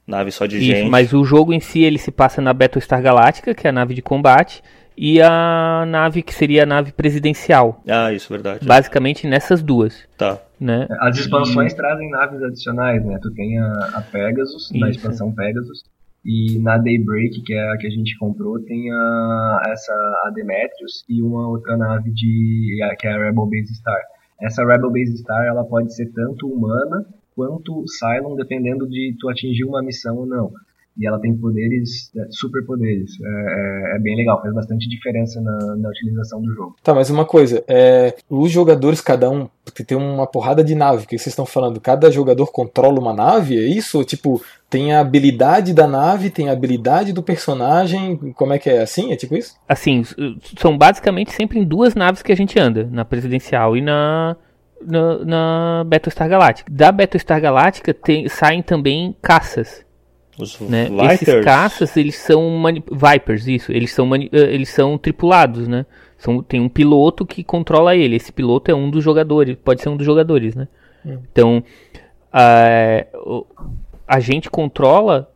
Nave só de isso, gente. Mas o jogo em si ele se passa na Battlestar Galactica, que é a nave de combate, e a nave que seria a nave presidencial. Ah, isso, verdade. Basicamente nessas duas. Tá. Né? As expansões e... trazem naves adicionais, né? Tu tem a, a Pegasus, isso. na expansão Pegasus, e na Daybreak, que é a que a gente comprou, tem a, essa a Demetrius e uma outra nave de que é a Rebel Base Star. Essa Rebel Base Star ela pode ser tanto humana quanto Cylon, dependendo de tu atingir uma missão ou não e ela tem poderes, é, superpoderes. É, é, é, bem legal, faz bastante diferença na, na, utilização do jogo. Tá, mas uma coisa, é, os jogadores, cada um, porque tem uma porrada de nave, o que vocês estão falando? Cada jogador controla uma nave, é isso? Tipo, tem a habilidade da nave, tem a habilidade do personagem, como é que é? Assim? É tipo isso? Assim, são basicamente sempre em duas naves que a gente anda, na presidencial e na, na, na Battlestar Galactica. Da Battlestar Galactica tem, saem também caças. Os né? Esses caças, eles são Vipers, isso, eles são, eh, eles são tripulados, né? São, tem um piloto que controla ele. Esse piloto é um dos jogadores, pode ser um dos jogadores, né? Hum. Então, a, a gente controla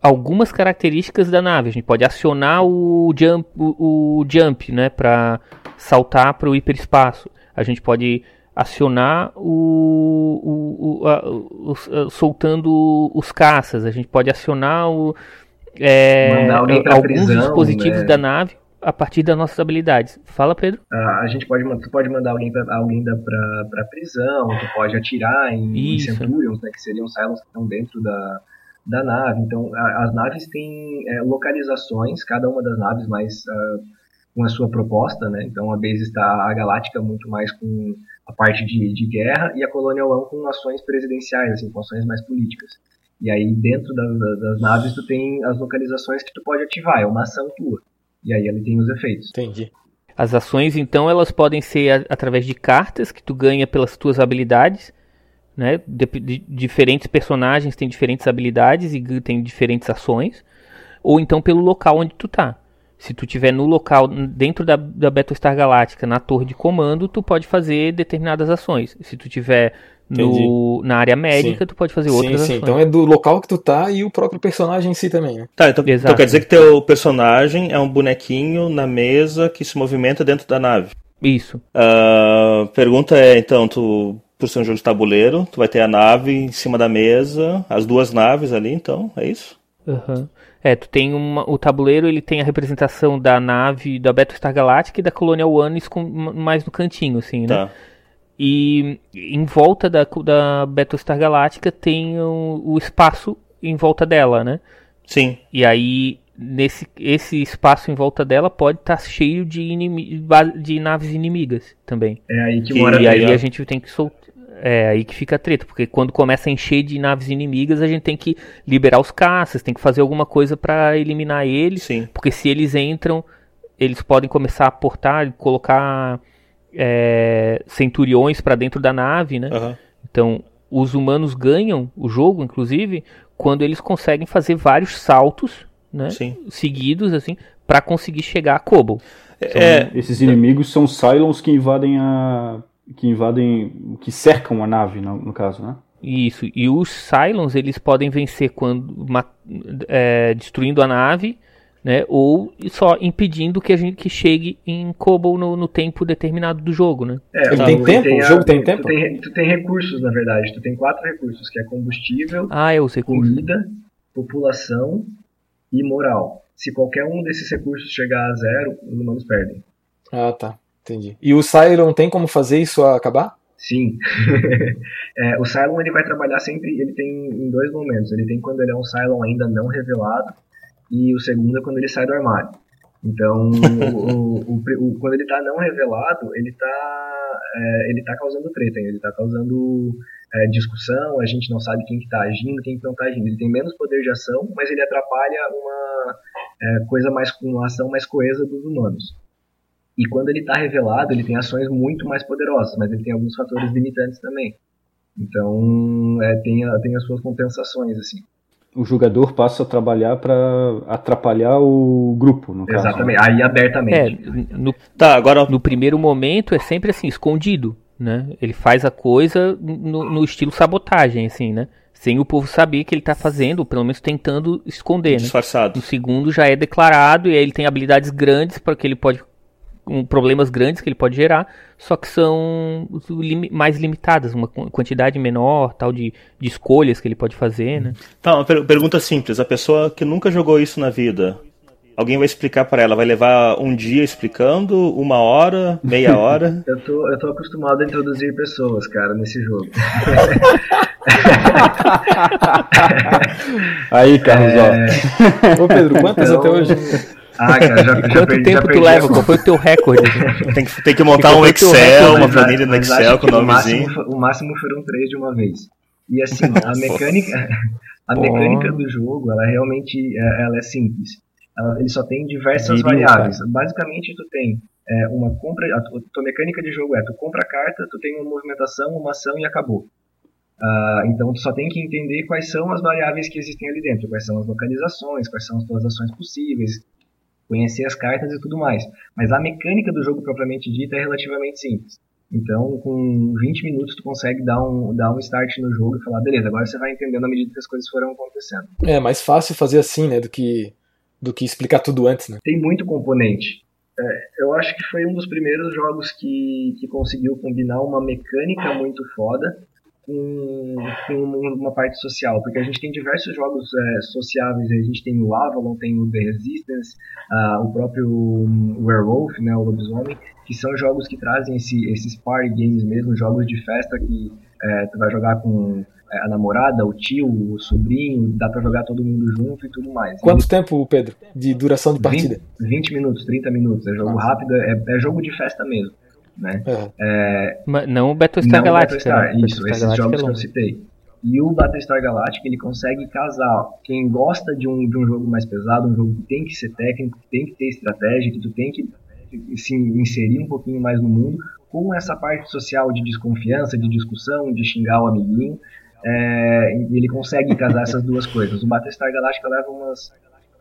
algumas características da nave. A gente pode acionar o jump, o, o jump né, para saltar para o hiperespaço. A gente pode acionar o, o, a, o, soltando os caças, a gente pode acionar o, é, alguns prisão, dispositivos né? da nave a partir das nossas habilidades. Fala, Pedro. Ah, a gente pode, tu pode mandar alguém para alguém para prisão, tu pode atirar em, em Centurions, né, que seriam Cylons que estão dentro da, da nave. Então, a, as naves têm é, localizações, cada uma das naves mais uh, com a sua proposta, né? Então, a base está a Galáctica muito mais com a parte de, de guerra e a Colonial One com ações presidenciais, assim, com ações mais políticas. E aí dentro da, da, das naves tu tem as localizações que tu pode ativar, é uma ação tua. E aí ele tem os efeitos. Entendi. As ações então elas podem ser a, através de cartas que tu ganha pelas tuas habilidades, né? De, de, diferentes personagens têm diferentes habilidades e têm diferentes ações, ou então pelo local onde tu tá. Se tu tiver no local, dentro da, da Battlestar Galáctica, na torre de comando, tu pode fazer determinadas ações. Se tu tiver no, na área médica, sim. tu pode fazer outras sim, sim. ações. Então é do local que tu tá e o próprio personagem em si também, né? Tá, então, então quer dizer que teu personagem é um bonequinho na mesa que se movimenta dentro da nave. Isso. Uh, pergunta é, então, tu, por ser um jogo de tabuleiro, tu vai ter a nave em cima da mesa, as duas naves ali, então, é isso? Aham. Uhum. É, tu tem uma, o tabuleiro, ele tem a representação da nave da Battlestar Galactica e da Colonial One com, mais no cantinho, assim, né? Tá. E em volta da, da Battlestar Galactica tem o, o espaço em volta dela, né? Sim. E aí nesse esse espaço em volta dela pode estar tá cheio de, de naves inimigas também. É aí que mora E aí a gente tem que soltar. É aí que fica a treta, porque quando começa a encher de naves inimigas, a gente tem que liberar os caças, tem que fazer alguma coisa para eliminar eles. Sim. Porque se eles entram, eles podem começar a portar, colocar é, centuriões para dentro da nave, né? Uhum. Então, os humanos ganham o jogo, inclusive, quando eles conseguem fazer vários saltos né? Sim. Seguidos, assim, para conseguir chegar a Kobo. É, esses inimigos são Cylons que invadem a. que invadem. que cercam a nave, no, no caso, né? Isso, e os Cylons eles podem vencer quando é, destruindo a nave, né? Ou só impedindo que a gente que chegue em Kobo no, no tempo determinado do jogo, né? É, Ele tem tempo? Tem a, o jogo tem tempo? Tu tem, tu tem recursos, na verdade. Tu tem quatro recursos, que é combustível, ah, eu sei comida, população e moral. Se qualquer um desses recursos chegar a zero, os humanos perdem. Ah, tá. Entendi. E o Cylon tem como fazer isso acabar? Sim. [LAUGHS] é, o Cylon ele vai trabalhar sempre, ele tem em dois momentos. Ele tem quando ele é um Cylon ainda não revelado e o segundo é quando ele sai do armário. Então, [LAUGHS] o, o, o, quando ele está não revelado, ele está é, ele tá causando treta, ele está causando é, discussão, a gente não sabe quem está que tá agindo, quem que não está agindo. Ele tem menos poder de ação, mas ele atrapalha uma é, coisa mais, uma ação mais coesa dos humanos. E quando ele está revelado, ele tem ações muito mais poderosas, mas ele tem alguns fatores limitantes também. Então, é, tem, a, tem as suas compensações, assim. O jogador passa a trabalhar para atrapalhar o grupo, no caso. Exatamente, né? aí abertamente. É, no, tá, agora no primeiro momento é sempre assim, escondido né? Ele faz a coisa no, no, estilo sabotagem, assim, né? Sem o povo saber que ele está fazendo, ou pelo menos tentando esconder, Disfarçado. né? No segundo já é declarado e aí ele tem habilidades grandes para que ele pode um, problemas grandes que ele pode gerar, só que são lim, mais limitadas, uma quantidade menor, tal de, de escolhas que ele pode fazer, né? Tá, uma per pergunta simples, a pessoa que nunca jogou isso na vida, Alguém vai explicar para ela? Vai levar um dia explicando? Uma hora? Meia hora? [LAUGHS] eu, tô, eu tô acostumado a introduzir pessoas, cara, nesse jogo. [LAUGHS] Aí, Carlos, é... ó. Ô, Pedro, quantas então... até hoje? Ah, cara, já, já Quanto perdi, tempo já tu leva? Qual foi o teu recorde? [LAUGHS] tem, que, tem que montar um Excel, uma planilha no Excel com o nomezinho. O máximo, o máximo foram três de uma vez. E assim, a [LAUGHS] mecânica, a mecânica do jogo, ela realmente é, ela é simples ela, ele só tem diversas variáveis. Cara. Basicamente, tu tem é, uma compra, a tua mecânica de jogo é, tu compra a carta, tu tem uma movimentação, uma ação e acabou. Uh, então, tu só tem que entender quais são as variáveis que existem ali dentro, quais são as localizações, quais são as tuas ações possíveis, conhecer as cartas e tudo mais. Mas a mecânica do jogo propriamente dita é relativamente simples. Então, com 20 minutos, tu consegue dar um, dar um start no jogo e falar, beleza, agora você vai entendendo à medida que as coisas foram acontecendo. É mais fácil fazer assim, né, do que do que explicar tudo antes, né? Tem muito componente. É, eu acho que foi um dos primeiros jogos que, que conseguiu combinar uma mecânica muito foda com, com uma parte social, porque a gente tem diversos jogos é, sociáveis, a gente tem o Avalon, tem o The Resistance, uh, o próprio Werewolf, né, o Lobisomem, que são jogos que trazem esse, esses party games mesmo, jogos de festa que é, tu vai jogar com a namorada, o tio, o sobrinho, dá para jogar todo mundo junto e tudo mais. Quanto e... tempo, Pedro, de duração de partida? 20, 20 minutos, 30 minutos. É jogo Nossa. rápido, é, é, jogo de festa mesmo. Né? É. É... não o Battlestar Galactica. Battlestar, né? Isso, esses jogos é que eu citei. E o Battlestar Galactica ele consegue casar quem gosta de um, de um jogo mais pesado, um jogo que tem que ser técnico, que tem que ter estratégia, que tu tem que se inserir um pouquinho mais no mundo, com essa parte social de desconfiança, de discussão, de xingar o amiguinho, é, ele consegue casar essas duas coisas. O Battlestar Galactica leva umas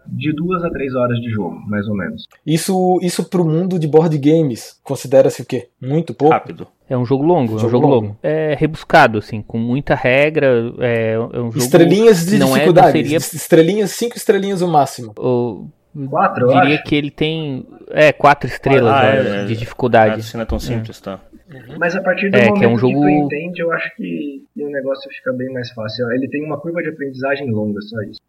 de duas a três horas de jogo, mais ou menos. Isso, isso pro mundo de board games considera-se o quê? Muito pouco? Rápido. É um jogo longo, jogo é um jogo longo. longo. É rebuscado, assim, com muita regra. É, é um jogo estrelinhas de não é, dificuldade. É, seria... Estrelinhas, cinco estrelinhas o máximo. O... Quatro, eu diria acho. que ele tem é quatro estrelas ah, é, de dificuldade. Ah, não é tão simples, tá? Uhum. Mas a partir do é, momento que, é um jogo... que tu entende, eu acho que, que o negócio fica bem mais fácil. Ele tem uma curva de aprendizagem longa, só isso.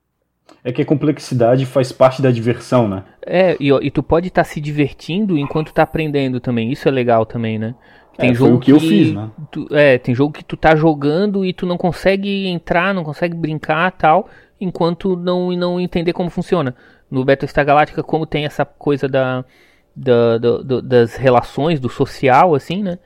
É que a complexidade faz parte da diversão, né? É, e, e tu pode estar tá se divertindo enquanto tá aprendendo também. Isso é legal também, né? Tem é, jogo o que, que, eu fiz, né? Tu, é, tem jogo que tu tá jogando e tu não consegue entrar, não consegue brincar tal, enquanto não, não entender como funciona. No Battlestar Galactica, como tem essa coisa da, da, da, das relações, do social, assim, né?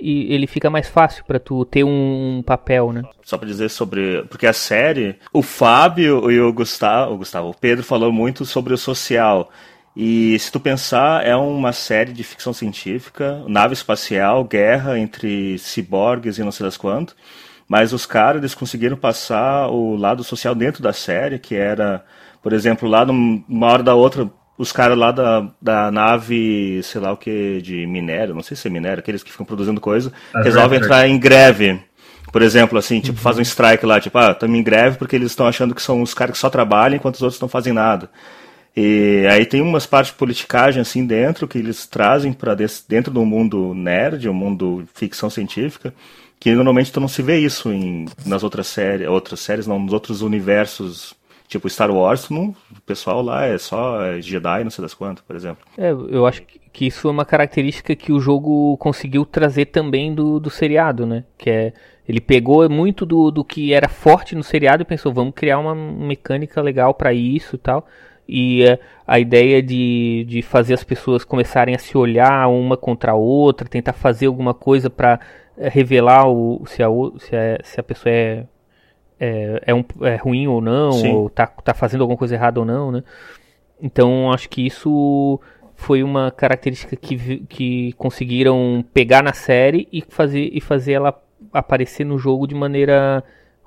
E ele fica mais fácil para tu ter um papel, né? Só para dizer sobre. Porque a série, o Fábio e o Gustavo, o Gustavo, o Pedro falou muito sobre o social. E se tu pensar, é uma série de ficção científica, nave espacial, guerra entre ciborgues e não sei das quanto. Mas os caras, eles conseguiram passar o lado social dentro da série, que era, por exemplo, lá numa hora da outra, os caras lá da, da nave, sei lá o que, de minério, não sei se é minério, aqueles que ficam produzindo coisa, As resolvem entrar em greve. Por exemplo, assim, tipo, uhum. faz um strike lá, tipo, ah, estamos em greve porque eles estão achando que são os caras que só trabalham enquanto os outros não fazem nada. E aí tem umas partes de politicagem assim dentro que eles trazem para dentro do mundo nerd, o mundo ficção científica, que normalmente tu não se vê isso em, nas outras séries, outras séries não, nos outros universos, tipo Star Wars, não, o pessoal lá é só é Jedi, não sei das quantas, por exemplo. É, eu acho que isso é uma característica que o jogo conseguiu trazer também do, do seriado, né? Que é ele pegou muito do, do que era forte no seriado e pensou, vamos criar uma mecânica legal para isso e tal e uh, a ideia de, de fazer as pessoas começarem a se olhar uma contra a outra, tentar fazer alguma coisa para eh, revelar o, se, a, se, a, se a pessoa é, é, é, um, é ruim ou não, Sim. ou tá, tá fazendo alguma coisa errada ou não, né? Então acho que isso foi uma característica que, que conseguiram pegar na série e fazer, e fazer ela aparecer no jogo de maneira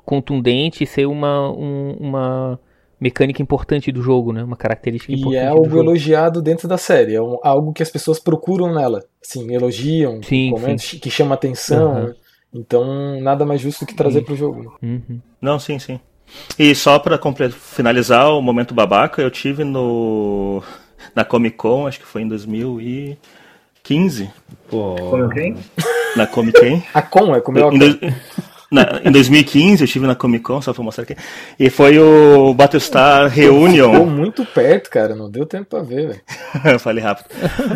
contundente e ser uma, um, uma mecânica importante do jogo, né? Uma característica importante. E é algo elogiado dentro da série, é um, algo que as pessoas procuram nela, assim, elogiam, sim, sim. que chama atenção. Uhum. Então, nada mais justo que trazer para o jogo. Uhum. Não, sim, sim. E só para finalizar o momento babaca, eu tive no na Comic Con, acho que foi em 2015. Pô. Comeu quem? Na Comic Con. [LAUGHS] a Con, é comeu a Con. Na, em 2015 eu estive na Comic Con, só pra mostrar aqui. E foi o Battlestar Reunion. Ficou muito perto, cara. Não deu tempo pra ver, velho. [LAUGHS] eu falei rápido.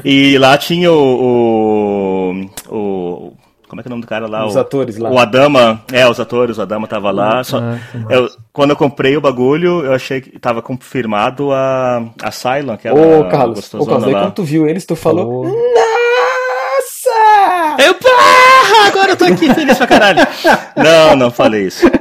E lá tinha o, o, o. como é que é o nome do cara lá? Os o, atores lá. O Adama. É, os atores, o Adama tava lá. Só, ah, eu, quando eu comprei o bagulho, eu achei que tava confirmado a, a Cylon, que era Ô, Carlos, ô, Carlos, aí quando tu viu eles, tu falou. Oh. Nossa! Eu, porra, agora eu tô aqui feliz pra caralho. [LAUGHS] Não, não falei isso. [LAUGHS]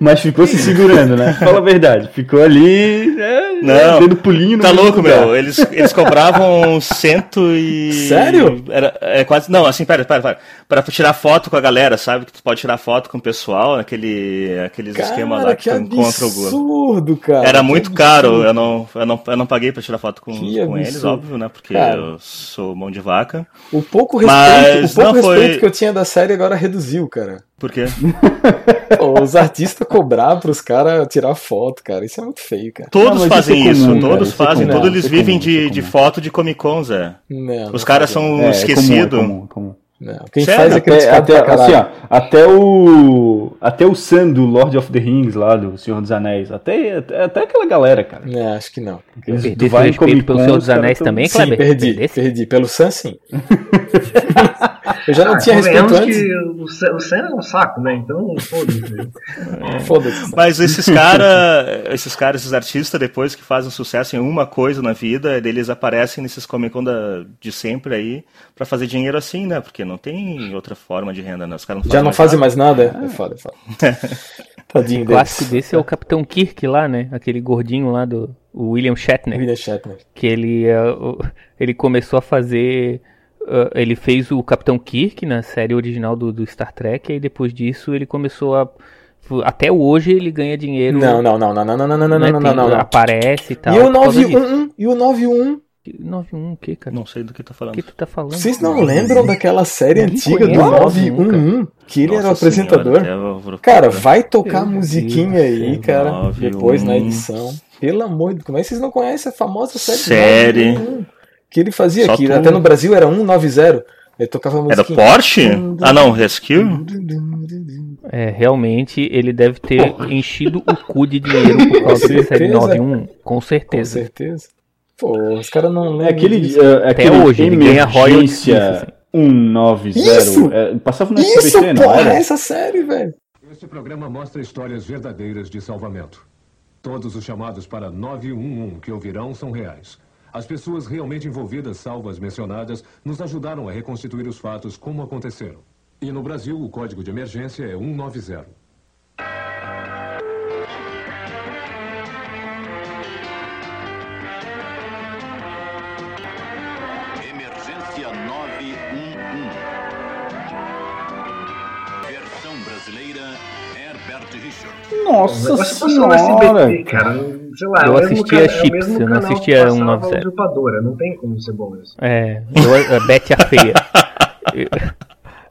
Mas ficou se segurando, né? Fala a verdade. Ficou ali, é, não, dando pulinho no Tá louco, lugar. meu. Eles, eles cobravam cento e. Sério? Era, é quase. Não, assim, pera, pera, pera. Pra tirar foto com a galera, sabe? Que tu pode tirar foto com o pessoal, aquele, aqueles esquemas lá que, que encontra o absurdo, cara. Era muito caro. Eu não, eu, não, eu não paguei pra tirar foto com, com eles, óbvio, né? Porque cara, eu sou mão de vaca. O pouco respeito, Mas o pouco respeito foi... que eu tinha da série agora reduziu, cara. Por quê? [LAUGHS] os artistas cobrar pros caras tirar foto, cara. Isso é muito feio, cara. Todos não, fazem isso, é comum, todos cara, fazem, todos eles vivem comum, de, de foto de Comic Con, Zé. Não, Os caras são é, esquecidos. É não, quem Sério? faz é até, até, assim, ó, até o até o Sam do Lord of the Rings lá do Senhor dos Anéis, até até, até aquela galera, cara. Não, acho que não. Eles, tu vai respeito pelo Senhor dos Anéis também, Kleber? Sim, perdi, Perdesse? perdi pelo Sam sim. [LAUGHS] Eu já não ah, tinha respeito antes. que o Sam é um saco, né? Então, foda-se. [LAUGHS] É. Foda-se. Mas esses caras, esses caras, esses artistas, depois que fazem sucesso em uma coisa na vida, eles aparecem nesses Comic Con de sempre aí pra fazer dinheiro assim, né? Porque não tem outra forma de renda, né? Os caras não Já não fazem mais nada? É, é foda, é foda. [LAUGHS] Tadinho o clássico desse é o Capitão Kirk lá, né? Aquele gordinho lá do William Shatner. William Shatner. Que ele, uh, ele começou a fazer Uh, ele fez o Capitão Kirk na série original do, do, Star Trek, e depois disso ele começou a. Até hoje ele ganha dinheiro. Não, não, não, não, não, não, não, não, né? não, não, não, não, Aparece e tal. E o 91? E o 91? 91 o que, cara? Não sei do que tá falando. O que tu tá falando? Vocês não lembram daquela série antiga do 911? Que ele era o apresentador? Cara, vai tocar a musiquinha aí, cara, depois na edição. Pelo amor de Deus, como é que vocês não conhecem a famosa série? Série que ele fazia aqui. Tu... Até no Brasil era 190. Ele tocava música. Era Porsche? Ah, não, Rescue? É, realmente ele deve ter enchido o cu de dinheiro por causa da série 91, com certeza. Com certeza. Pô, os caras não lembram. É aquele, é, Até hoje, ele ganha royalties. 190. Isso, é, passava no isso, SBT, porra, era? essa série, velho. Este programa mostra histórias verdadeiras de salvamento. Todos os chamados para 911 que ouvirão são reais. As pessoas realmente envolvidas, salvo as mencionadas, nos ajudaram a reconstituir os fatos como aconteceram. E no Brasil, o código de emergência é 190. Nossa senhora! cara sei lá, eu assistia é Chips, eu não assistia 197. Usurpadora, não tem como ser bom isso. É, eu, a Betty a Feia. [LAUGHS] eu,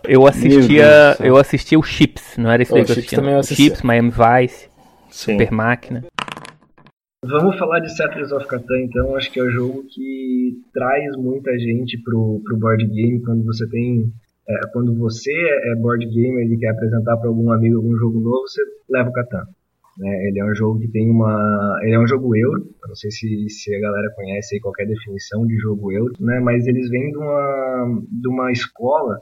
eu assistia, eu assistia o Chips, não era isso aí que eu assistia. Também eu assistia. Chips, Miami Vice, Sim. Super Máquina. Vamos falar de Settlers of Catan, então. Acho que é o jogo que traz muita gente pro, pro board game quando você tem. É, quando você é board gamer e quer apresentar para algum amigo algum jogo novo, você leva o Catan. Né? Ele é um jogo que tem uma. Ele é um jogo euro. não sei se, se a galera conhece aí qualquer definição de jogo euro, né? Mas eles vêm de uma, de uma escola,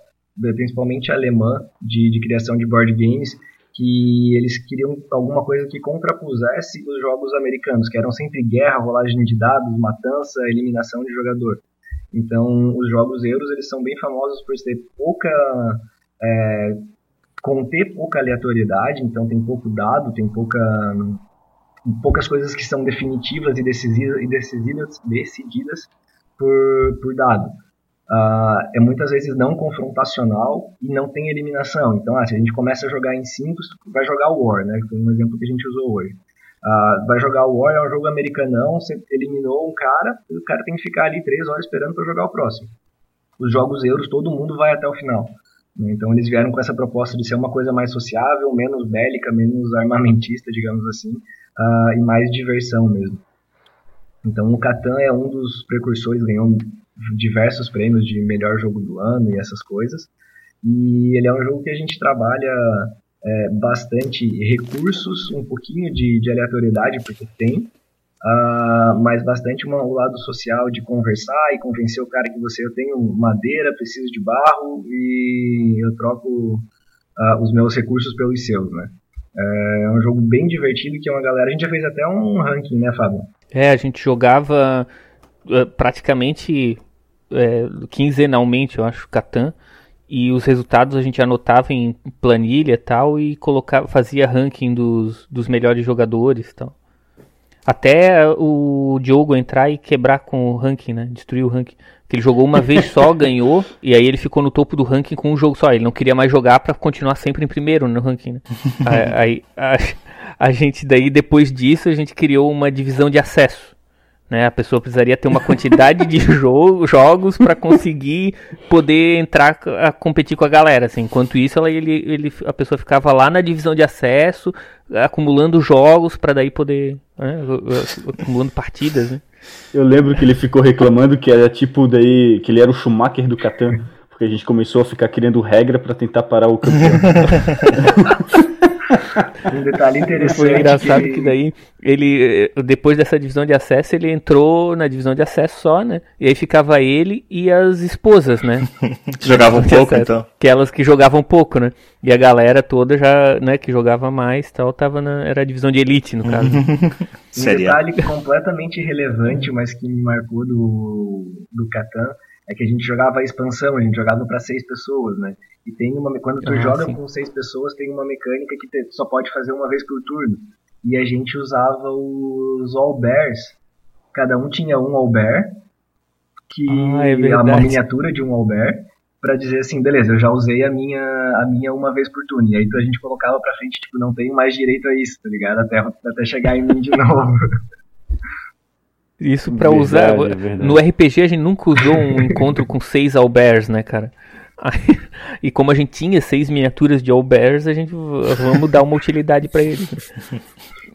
principalmente alemã, de, de criação de board games, que eles queriam alguma coisa que contrapusesse os jogos americanos, que eram sempre guerra, rolagem de dados, matança, eliminação de jogador. Então, os jogos euros eles são bem famosos por ter pouca é, conter pouca aleatoriedade, então tem pouco dado, tem pouca poucas coisas que são definitivas e decisivas, e decididas, decididas por, por dado. Uh, é muitas vezes não confrontacional e não tem eliminação. Então, ah, se a gente começa a jogar em 5, vai jogar War, né? Foi um exemplo que a gente usou hoje. Uh, vai jogar o War, é um jogo americanão, você eliminou um cara, o cara tem que ficar ali 3 horas esperando para jogar o próximo. Os jogos euros, todo mundo vai até o final. Então eles vieram com essa proposta de ser uma coisa mais sociável, menos bélica, menos armamentista, digamos assim, uh, e mais diversão mesmo. Então o Catan é um dos precursores, ganhou diversos prêmios de melhor jogo do ano e essas coisas. E ele é um jogo que a gente trabalha é, bastante recursos, um pouquinho de, de aleatoriedade, porque tem, Uh, mas bastante uma, o lado social de conversar e convencer o cara que você eu tenho madeira, preciso de barro e eu troco uh, os meus recursos pelos seus, né? É um jogo bem divertido que é uma galera. A gente já fez até um ranking, né, Fábio? É, a gente jogava uh, praticamente é, quinzenalmente, eu acho, Catan. E os resultados a gente anotava em planilha e tal e colocava, fazia ranking dos, dos melhores jogadores tal. Até o Diogo entrar e quebrar com o ranking, né? Destruir o ranking. Que ele jogou uma [LAUGHS] vez só, ganhou, e aí ele ficou no topo do ranking com um jogo só. Ele não queria mais jogar para continuar sempre em primeiro no ranking, né? [LAUGHS] aí a, a gente daí, depois disso, a gente criou uma divisão de acesso. Né? A pessoa precisaria ter uma quantidade de [LAUGHS] jo jogos para conseguir poder entrar a competir com a galera. Assim. Enquanto isso, ela, ele, ele, a pessoa ficava lá na divisão de acesso, acumulando jogos para daí poder. Né? acumulando partidas. Né? Eu lembro que ele ficou reclamando que era tipo daí. que ele era o Schumacher do Catan. Porque a gente começou a ficar querendo regra para tentar parar o campeão. [LAUGHS] um detalhe interessante. Foi engraçado que... que... daí ele, depois dessa divisão de acesso, ele entrou na divisão de acesso só, né? E aí ficava ele e as esposas, né? que [LAUGHS] jogavam [LAUGHS] pouco, acesso, então. Aquelas que jogavam pouco, né? E a galera toda já, né, que jogava mais tal, tava na, era a divisão de elite, no caso. [LAUGHS] um detalhe completamente irrelevante, mas que me marcou do, do Catan, é que a gente jogava a expansão, a gente jogava para seis pessoas, né? E tem uma quando tu ah, joga sim. com seis pessoas, tem uma mecânica que te, só pode fazer uma vez por turno. E a gente usava os All Bears. Cada um tinha um All Bear, que ah, é, uma miniatura de um All Bear, para dizer assim, beleza, eu já usei a minha a minha uma vez por turno. E aí a gente colocava pra frente, tipo, não tenho mais direito a isso, tá ligado? Até, até chegar em mim de [LAUGHS] novo. Isso para usar. É no RPG a gente nunca usou um [LAUGHS] encontro com seis Bears, né, cara? e como a gente tinha seis miniaturas de All Bears, a gente vamos dar uma utilidade para ele.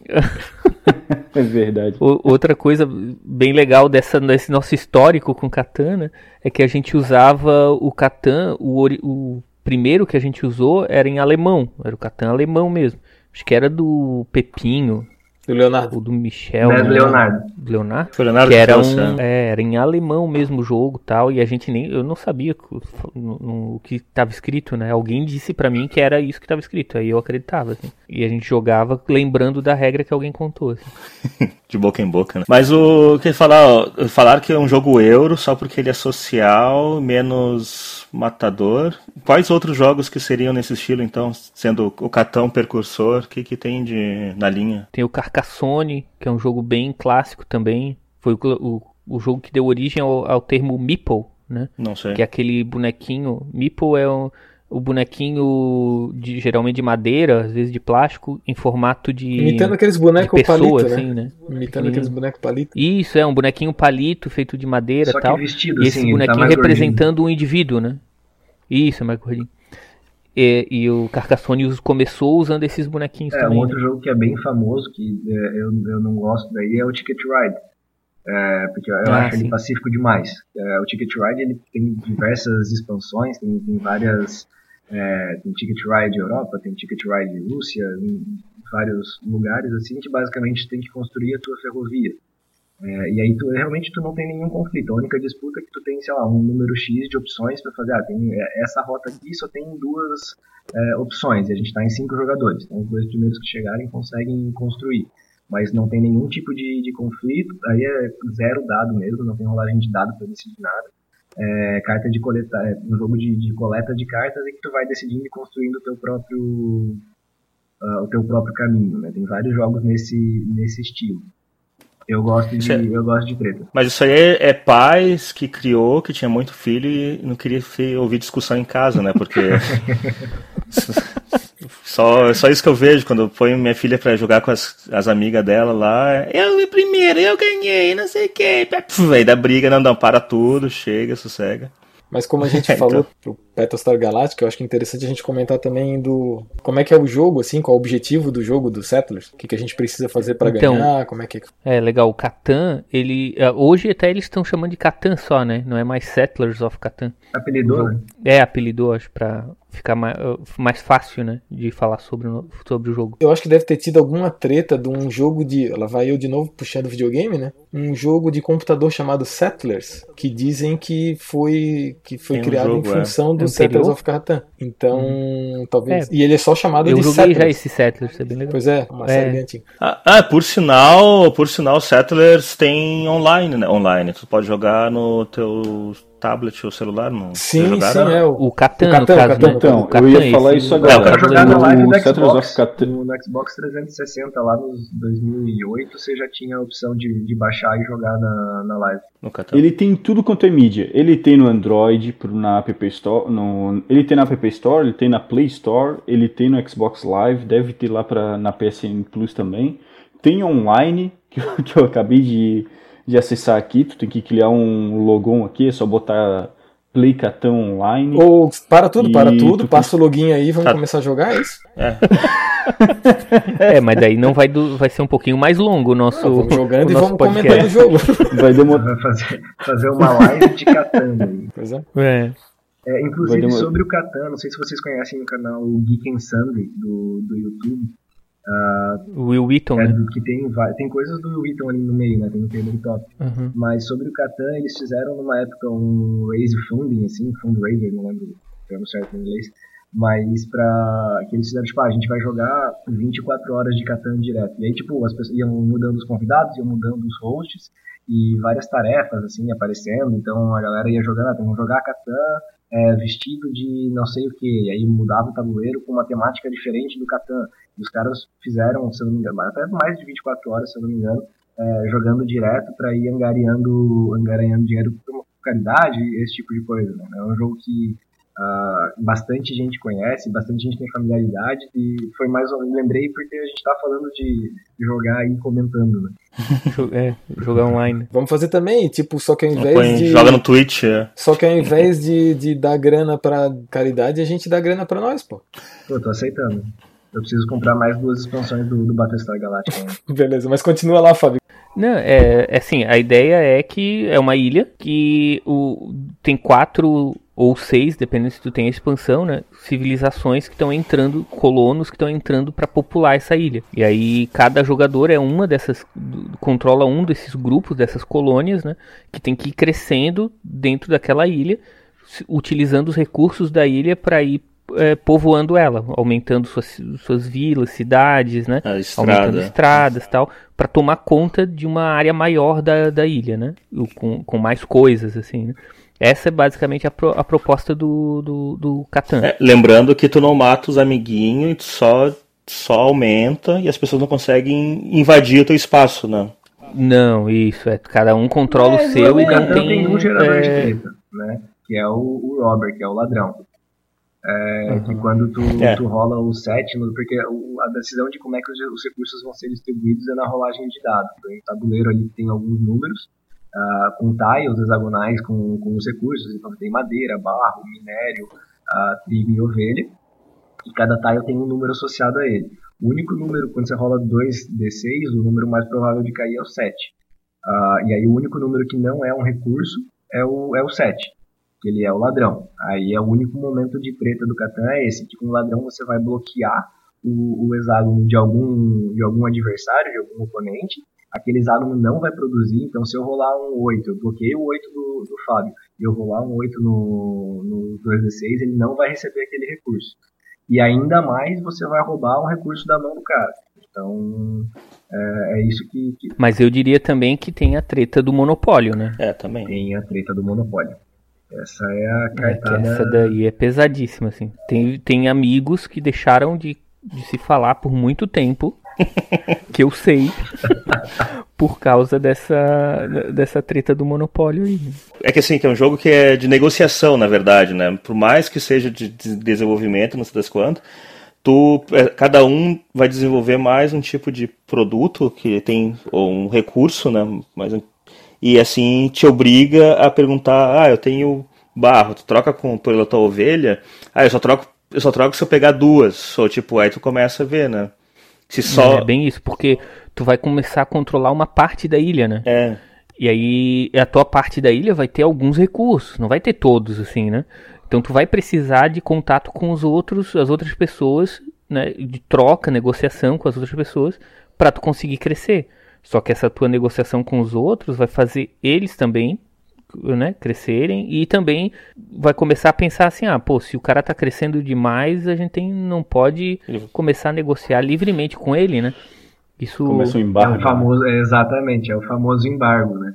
[LAUGHS] é verdade. outra coisa bem legal dessa, desse nosso histórico com Katana é que a gente usava o Catan, o, o primeiro que a gente usou era em alemão, era o Catan alemão mesmo. Acho que era do Pepinho, Do Leonardo. ou do Michel. Né, né? Leonardo. Do Leonardo. Foi o Leonardo que era um, é, era em alemão mesmo o jogo tal e a gente nem eu não sabia o- o que estava escrito né alguém disse pra mim que era isso que estava escrito aí eu acreditava assim. e a gente jogava lembrando da regra que alguém contou assim. [LAUGHS] De boca em boca, né? Mas o que falar, ó, falar que é um jogo euro só porque ele é social, menos matador. Quais outros jogos que seriam nesse estilo, então? Sendo o Catão precursor, o que, que tem de na linha? tem o Carcassonne que é um jogo bem clássico também foi o, o, o jogo que deu origem ao, ao termo meeple né Não sei. que é aquele bonequinho. Meeple é o, o bonequinho de, geralmente de madeira, às vezes de plástico, em formato de. Imitando aqueles bonecos pessoa, palito, assim, né? né? Imitando aqueles bonecos palito. Isso, é um bonequinho palito feito de madeira Só e que tal. vestido, E esse assim, ele tá bonequinho mais gordinho. representando um indivíduo, né? Isso, é mais gordinho. E, e o Carcassonne começou usando esses bonequinhos É, um também. outro né? jogo que é bem famoso, que é, eu, eu não gosto daí, é o Ticket Ride. É, porque eu Ah, acho sim. ele pacífico demais. É, o Ticket Ride ele tem diversas expansões, tem, tem várias. é, tem Ticket Ride Europa, tem Ticket Ride Rússia, em vários lugares assim, que basicamente tem que construir a tua ferrovia. É, e aí tu, realmente tu não tem nenhum conflito. A única disputa é que tu tem, sei lá, um número X de opções para fazer. Ah, tem é, essa rota aqui só tem duas é, opções e a gente está em cinco jogadores. Então os dois primeiros que chegarem conseguem construir. Mas não tem nenhum tipo de, de conflito. Aí é zero dado mesmo, não tem rolagem de dado para decidir nada. É, carta de coleta, é um jogo de, de coleta de cartas em que tu vai decidindo e construindo o teu próprio ah, o teu próprio caminho. Né? Tem vários jogos nesse nesse estilo. Eu gosto de Certo. eu gosto de treta. Mas isso aí é, é pais que criou, que tinha muito filho e não queria ouvir discussão em casa, né? Porque. [LAUGHS] só, só isso que eu vejo quando eu ponho minha filha pra jogar com as, as amigas dela lá. Eu fui primeiro, eu ganhei, não sei o que. Aí dá briga, não, não, para tudo, chega, sossega. Mas como a gente [LAUGHS] Então. falou pro Battlestar Galactica, eu acho que é interessante a gente comentar também do como é que é o jogo, assim, qual é o objetivo do jogo do Settlers, o que, que a gente precisa fazer pra Então, ganhar, como é que É legal, o Catan, ele. é, Hoje até eles estão chamando de Catan só, né? Não é mais Settlers of Catan. Apelidou, né? É, apelidou, acho, pra ficar mais, mais fácil, né? De falar sobre, o- sobre o jogo. Eu acho que deve ter tido alguma treta de um jogo de. Lá vai eu de novo puxando videogame, né? Um jogo de computador chamado Settlers, que dizem que foi que foi Tem um criado jogo, em é. função do Anterior? Settlers of Catan. Então, talvez. É. E ele é só chamado Eu de joguei já Settlers. esse Settlers, é bem legal. Pois é, uma É. série bem antiga. Ah, ah, por sinal, por sinal, Settlers tem online, né? Online. Tu pode jogar no teu tablet ou celular, não? Sim, jogaram? sim, é. O, O Catan, O Catan, o caso, Catan. né? Então, O eu ia Catan, falar esse- isso É, agora. o cara jogar na No live do Xbox, of Catan- no, Xbox 360 lá nos 2008, você já tinha a opção de, de baixar e jogar na, na live. No Catan. Ele tem tudo quanto é mídia. Ele tem no Android, na App Store, no, ele tem na App Store, ele tem na Play Store, ele tem no Xbox Live, deve ter lá pra, na PSN Plus também. Tem online, [LAUGHS] que eu, que eu acabei de, de acessar aqui. Tu tem que criar um logon aqui, é só botar Play Catan Online. Ou para tudo, para tudo, tu- passa o login aí, vamos Tá. começar a jogar, é isso? É. [LAUGHS] É, mas daí não vai, do- vai ser um pouquinho mais longo o nosso. Ah, vamos jogando o e nosso vamos podcast. comentando o jogo. [LAUGHS] Vai demorar. Vai fazer, fazer uma live de Catan aí. Pois é. É. É, inclusive sobre o Catan, não sei se vocês conhecem o canal Geek and Sunday do, do YouTube. O Will Wheaton, é né? que tem, tem coisas do Will Wheaton ali no meio, né? Tem o tabletop. Uhum. Mas sobre o Catan, eles fizeram numa época um raise funding, assim, fundraiser, não lembro o termo certo em inglês, mas pra. que eles fizeram, tipo, ah, a gente vai jogar 24 horas de Catan direto. E aí, tipo, as pessoas iam mudando os convidados, iam mudando os hosts, e várias tarefas, assim, aparecendo. Então a galera ia jogando, ah, vamos jogar Catan é, vestido de não sei o que, e aí mudava o tabuleiro com uma temática diferente do Catan. Os caras fizeram, se eu não me engano, até mais de 24 horas, se eu não me engano, é, jogando direto para ir angariando, angariando dinheiro por caridade, esse tipo de coisa. Né? É um jogo que ah, bastante gente conhece, bastante gente tem familiaridade e foi mais ou menos, lembrei porque a gente tá falando de jogar e comentando, né? [LAUGHS] É, jogar online. Vamos fazer também, tipo, só que ao Põe- invés de. Joga no Twitch. é. Só que ao invés de, de dar grana pra caridade, a gente dá grana pra nós, pô. Pô, tô aceitando. Eu preciso comprar mais duas expansões do, do Battlestar Galactica. né? [LAUGHS] Beleza, mas continua lá, Fábio. Não, é, é assim, a ideia é que é uma ilha que o, tem quatro ou seis, dependendo se tu tem a expansão, né? Civilizações que estão entrando, colonos que estão entrando para popular essa ilha. E aí cada jogador é uma dessas, controla um desses grupos, dessas colônias, né? Que tem que ir crescendo dentro daquela ilha, utilizando os recursos da ilha para ir é, povoando ela, aumentando suas, suas vilas, cidades, né? A estrada. Aumentando estradas tal, para tomar conta de uma área maior da, da ilha, né? Com, com mais coisas, assim, né? Essa é basicamente a, pro, a proposta do, do, do Catan. É, lembrando que tu não mata os amiguinhos, só, só aumenta e as pessoas não conseguem invadir o teu espaço, né? Não, isso, é. Cada um controla é, o seu e não tem. tem um gerador é... de treta, né? Que é o, o Robert, que é o ladrão. É, uhum. Que quando tu, é. tu rola o sétimo, porque a decisão de como é que os, os, recursos vão ser distribuídos é na rolagem de dados. Tem o tabuleiro ali tem alguns números, uh, com tiles hexagonais com, com os recursos. Então tem madeira, barro, minério, uh, trigo e ovelha. E cada tile tem um número associado a ele. O único número, quando você rola 2d6, o número mais provável de cair é o 7. Uh, ah, e aí o único número que não é um recurso é o, é o 7, que ele é o ladrão. Aí é o único momento de treta do Catan é esse, que com o ladrão você vai bloquear o, o hexágono de algum, de algum adversário, de algum oponente, aquele hexágono não vai produzir, então se eu rolar um 8, eu bloqueio o 8 do, do Fábio, e eu rolar um 8 no, no 2d6, ele não vai receber aquele recurso. E ainda mais você vai roubar um recurso da mão do cara. Então, é, é isso que, que, Mas eu diria também que tem a treta do monopólio, né? É, também. Tem a treta do monopólio. Essa é a cartada... É essa daí é pesadíssima, assim. Tem, tem amigos que deixaram de, de se falar por muito tempo [LAUGHS] que eu sei por causa dessa, dessa treta do monopólio aí. É que assim, que é um jogo que é de negociação, na verdade, né? Por mais que seja de desenvolvimento, não sei das quantas, tu, é, cada um vai desenvolver mais um tipo de produto que tem, ou um recurso, né? Mais um, e assim te obriga a perguntar, ah, eu tenho barro, tu troca com pela tua ovelha, ah, eu só troco, eu só troco se eu pegar duas, ou tipo, aí tu começa a ver, né? Se só... É bem isso, porque tu vai começar a controlar uma parte da ilha, né? É. E aí a tua parte da ilha vai ter alguns recursos, não vai ter todos, assim, né? Então tu vai precisar de contato com os outros, as outras pessoas, né? De troca, negociação com as outras pessoas, para tu conseguir crescer. Só que essa tua negociação com os outros vai fazer eles também né, crescerem e também vai começar a pensar assim, ah, pô, se o cara tá crescendo demais, a gente tem, não pode começar a negociar livremente com ele, né? Isso Começa o embargo. É o famoso, é, exatamente, é o famoso embargo, né?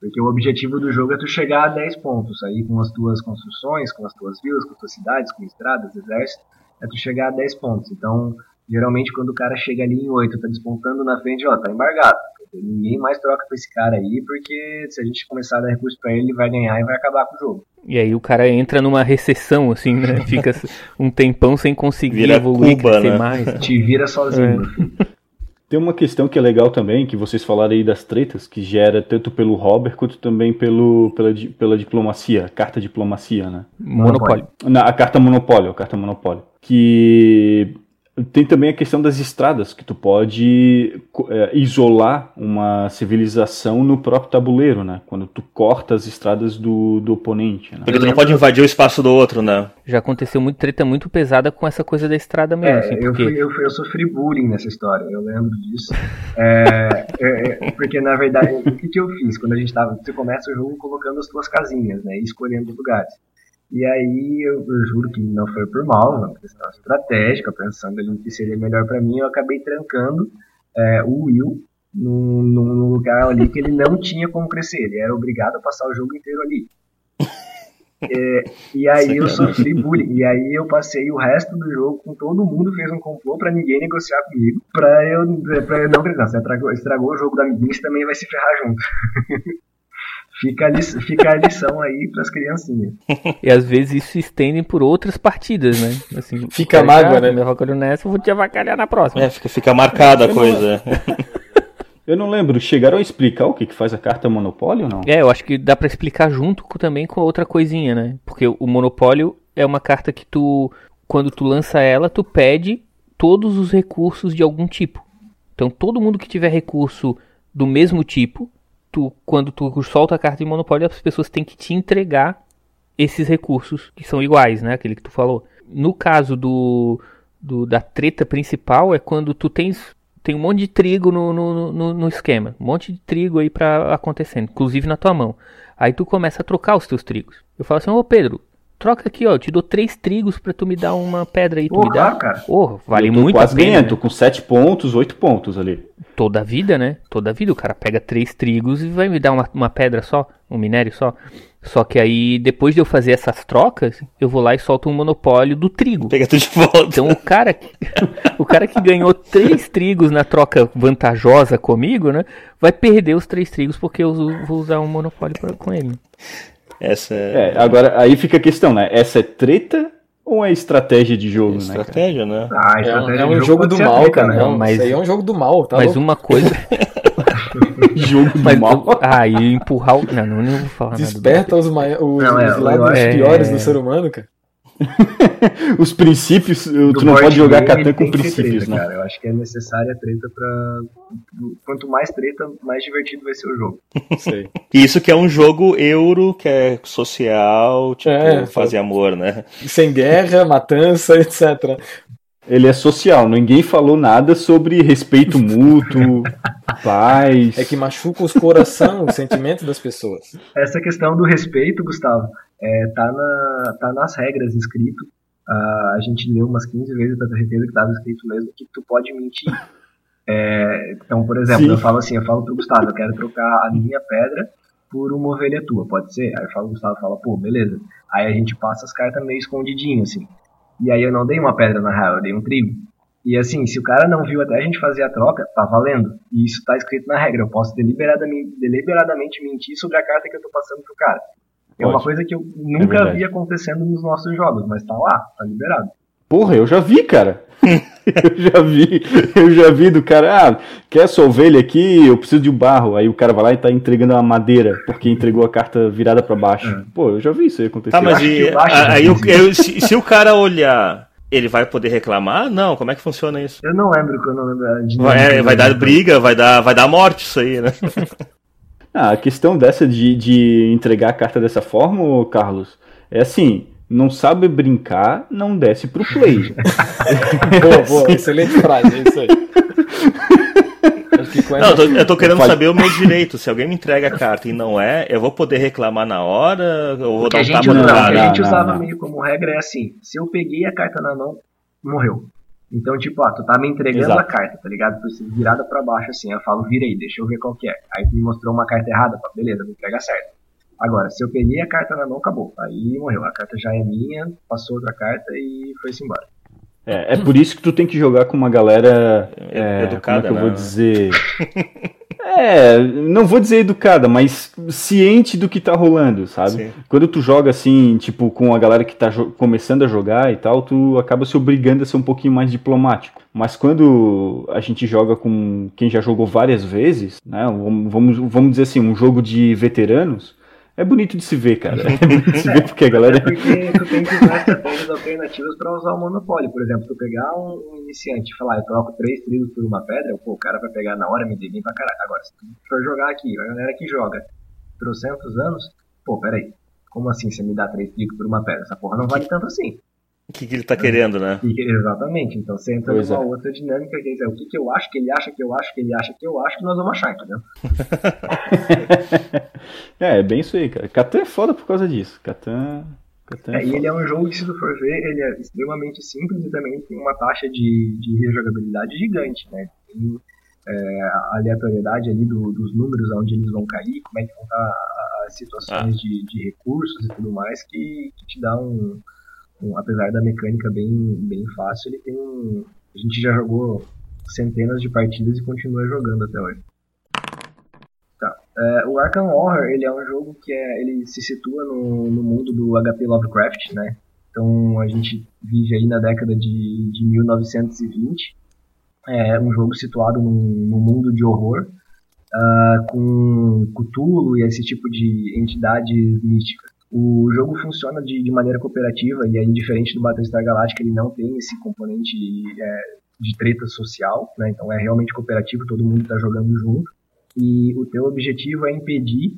Porque o objetivo do jogo é tu chegar a 10 pontos aí com as tuas construções, com as tuas vilas, com as tuas cidades, com estradas, exército, é tu chegar a 10 pontos. Então, geralmente quando o cara chega ali em 8, tá despontando na frente, ó, tá embargado. Ninguém mais troca com esse cara aí, porque se a gente começar a dar recurso pra ele, ele vai ganhar e vai acabar com o jogo. E aí o cara entra numa recessão, assim, né? [LAUGHS] Fica um tempão sem conseguir vira evoluir, Cuba, crescer né? mais. [LAUGHS] Te vira sozinho. É. Tem uma questão que é legal também, que vocês falaram aí das tretas, que gera tanto pelo Robert quanto também pelo, pela, pela diplomacia, carta diplomacia, né? Monopólio. Na, a carta monopólio, a carta monopólio. Que tem também a questão das estradas, que tu pode é, isolar uma civilização no próprio tabuleiro, né? Quando tu corta as estradas do, do oponente. Né? Porque tu não pode invadir o espaço do outro, né? Já aconteceu muito treta muito pesada com essa coisa da estrada mesmo. É, assim, porque... eu, fui, eu, fui, eu, sofri bullying nessa história, eu lembro disso. É, é, é, porque, na verdade, o que, que eu fiz? Quando a gente tava. Você começa o jogo colocando as tuas casinhas, né? E escolhendo lugares. E aí eu, eu, juro que não foi por mal, uma questão estratégica, pensando ali que seria melhor para mim, eu acabei trancando é, o Will num, num, lugar ali que ele não tinha como crescer, ele era obrigado a passar o jogo inteiro ali. [LAUGHS] É, e aí eu sofri bullying. E aí eu passei o resto do jogo com todo mundo fez um complô para ninguém negociar comigo. Pra eu, pra eu não. Você estragou, estragou o jogo da amiguinha, você também vai se ferrar junto. [LAUGHS] Fica a, lição, fica a lição aí para as criancinhas. [LAUGHS] E às vezes isso se estende por outras partidas, né? Assim, fica mágoa, né? Meu rock nessa, eu vou te avacalhar na próxima. É, fica, fica marcada a coisa. [LAUGHS] Eu não lembro, chegaram a explicar o que, que faz a carta monopólio ou não? É, eu acho que dá para explicar junto com, também com outra coisinha, né? Porque o monopólio é uma carta que tu, quando tu lança ela, tu pede todos os recursos de algum tipo. Então todo mundo que tiver recurso do mesmo tipo, tu, quando tu solta a carta de monopólio, as pessoas têm que te entregar esses recursos que são iguais, né? Aquele que tu falou. No caso do, do da treta principal é quando tu tens tem um monte de trigo no, no, no, no esquema, um monte de trigo aí para acontecendo, inclusive na tua mão. Aí tu começa a trocar os teus trigos. Eu falo assim, ô Pedro, troca aqui, ó, te dou três trigos para tu me dar uma pedra aí, tu me dá. cara. Porra, vale eu tô muito quase a pena. ganhando, né? com 7 pontos, 8 pontos ali. Toda a vida, né? Toda a vida. O cara pega três trigos e vai me dar uma, uma pedra só, um minério só. Só que aí, depois de eu fazer essas trocas, eu vou lá e solto um monopólio do trigo. Pega tudo de volta. Então o cara, que- [LAUGHS] o cara que ganhou três trigos na troca vantajosa comigo, né? Vai perder os três trigos porque eu vou usar um monopólio pra, com ele. Essa é, É, agora aí fica a questão, né? Essa é treta ou é estratégia de jogo, né? cara? estratégia, né? Ah, É um, estratégia é um do jogo pode do mal, treta, cara. né? É um, mas- isso aí é um jogo do mal, tá? Mas louco? uma coisa. [LAUGHS] Jogo do Mas, mal. ah, e empurrar o. Não, não, não vou falar nada. do- Desperta os, mai- os, Não, é, os lados piores é. do ser humano, cara. [LAUGHS] Os princípios, tu Do não board pode jogar Catan com princípios, treta, né? Cara. Eu acho que é necessária a treta pra. Quanto mais treta, mais divertido vai ser o jogo. [LAUGHS] Sei. Isso que é um jogo euro, que é social, tipo, É, fazer amor, né? Sem guerra, matança, etc. Ele é social, ninguém falou nada sobre respeito [LAUGHS] mútuo, paz. É que machuca os coração, os sentimentos das pessoas. Essa questão do respeito, Gustavo, é, tá, na, tá nas regras escrito. A gente leu umas 15 vezes pra ter certeza que tava escrito mesmo que tu pode mentir. É, então, por exemplo, Sim. eu falo assim, eu falo pro Gustavo, eu quero trocar a minha pedra por uma ovelha tua, pode ser? Aí eu falo, o Gustavo fala, pô, beleza. Aí a gente passa as cartas meio escondidinho, assim. E aí eu não dei uma pedra na real, eu dei um trigo. E assim, se o cara não viu até a gente fazer a troca, tá valendo. E isso tá escrito na regra. Eu posso deliberadamente, deliberadamente mentir sobre a carta que eu tô passando pro cara. É uma coisa que eu nunca verdade. vi acontecendo nos nossos jogos, mas tá lá, tá liberado. Porra, eu já vi, cara. [LAUGHS] eu já vi, eu já vi do cara, ah, quer essa ovelha aqui, eu preciso de um barro. Aí o cara vai lá e tá entregando uma madeira, porque entregou a carta virada pra baixo. É. Pô, eu já vi isso aí acontecer. Tá, mas e, eu a- aí existe. eu- se, se o cara olhar, ele vai poder reclamar? Não, como é que funciona isso? Eu não lembro que eu não lembro de Vai, é, vai dar briga, vai dar, vai dar morte isso aí, né? [LAUGHS] Ah, a questão dessa de, de entregar a carta dessa forma, Carlos, é assim, não sabe brincar, não desce pro play. [LAUGHS] Boa, boa, excelente frase, é isso aí. Não, eu tô, eu tô querendo Pode- saber o meu direito. Se alguém me entrega a carta e não é, eu vou poder reclamar na hora, eu vou O que dar a um gente, tapa usa- no o que cara. a gente usava não. meio como regra é assim: se eu peguei a carta na mão, morreu. Então, tipo, ah, tu tá me entregando Exato. a carta, tá ligado? Tu se virada pra baixo assim, eu falo, vira aí, deixa eu ver qual que é. Aí tu me mostrou uma carta errada, pá, beleza, me entrega certo. Agora, se eu peguei a carta na mão, acabou. Aí morreu. A carta já é minha, passou outra carta e foi-se embora. É, é por isso que tu tem que jogar com uma galera é, Educada, como é que eu vou né? dizer? [LAUGHS] É, não vou dizer educada, mas ciente do que tá rolando, sabe? Sim. Quando tu joga assim, tipo, com a galera que tá começando a jogar e tal, tu acaba se obrigando a ser um pouquinho mais diplomático. Mas quando a gente joga com quem já jogou várias vezes, né? Vamos- vamos dizer assim, um jogo de veteranos, é bonito de se ver, cara. [LAUGHS] É bonito de se ver porque a galera. É porque tu tem que usar estratégias alternativas pra usar o monopólio. Por exemplo, tu pegar um, iniciante e falar, eu troco três trigos por uma pedra, pô, o cara vai pegar na hora, me dê bem pra caralho. Agora, se tu for jogar aqui, a galera que joga trocentos anos, pô, peraí, como assim você me dá três trigos por uma pedra? Essa porra não vale tanto assim. O que, que ele tá querendo, né? Exatamente, então você entra Pois numa é. outra dinâmica que é o que, que eu acho, que ele acha, que eu acho, que ele acha, que eu acho, que nós vamos achar, entendeu? [LAUGHS] É, é bem isso aí, cara. Catan é foda por causa disso. Catan. Catan é É, e ele é um jogo que, se tu for ver, ele é extremamente simples e também tem uma taxa de, de rejogabilidade gigante, né? Tem é, a aleatoriedade ali do- dos números, onde eles vão cair, como é que vão estar a- as situações de, de recursos e tudo mais, que, que te dá um- Apesar da mecânica bem, bem fácil, ele tem um... A gente já jogou centenas de partidas e continua jogando até hoje. Tá. É, o Arkham Horror, ele é um jogo que é, ele se situa no, no mundo do HP Lovecraft, né? Então a gente vive aí na década de, de 1920. É um jogo situado num, num mundo de horror, ah, com Cthulhu e esse tipo de entidades místicas. O jogo funciona de, de maneira cooperativa e aí, diferente do Battlestar Galactica, ele não tem esse componente é, de treta social, né? Então é realmente cooperativo, todo mundo está jogando junto. E o teu objetivo é impedir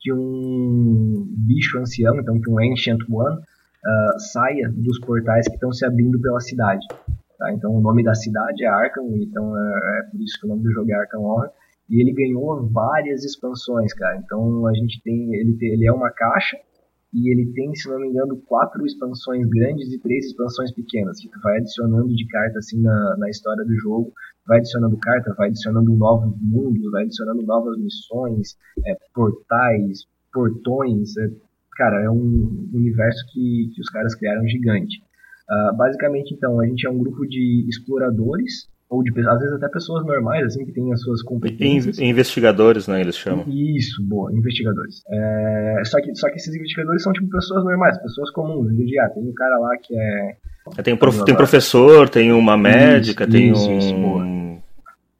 que um bicho ancião, então que um Ancient One, uh, saia dos portais que estão se abrindo pela cidade. Tá? Então o nome da cidade é Arkham, então é, é, por isso que o nome do jogo é Arkham Horror. E ele ganhou várias expansões, cara. Então a gente tem ele, tem, ele é uma caixa e ele tem, se não me engano, quatro expansões grandes e três expansões pequenas, que tu vai adicionando de carta assim na, na história do jogo, vai adicionando carta, vai adicionando novos mundos, vai adicionando novas missões, é, portais, portões, é, cara, é um universo que, que os caras criaram gigante. Uh, basicamente, então, a gente é um grupo de exploradores ou de às vezes até pessoas normais, assim, que têm as suas competências. Investigadores, né, eles chamam. Isso, boa, investigadores. É, só, que, só que esses investigadores são tipo pessoas normais, pessoas comuns. Ah, tem um cara lá que é. é tem um, prof, tem professor, tem uma médica, isso, tem isso, um. Isso,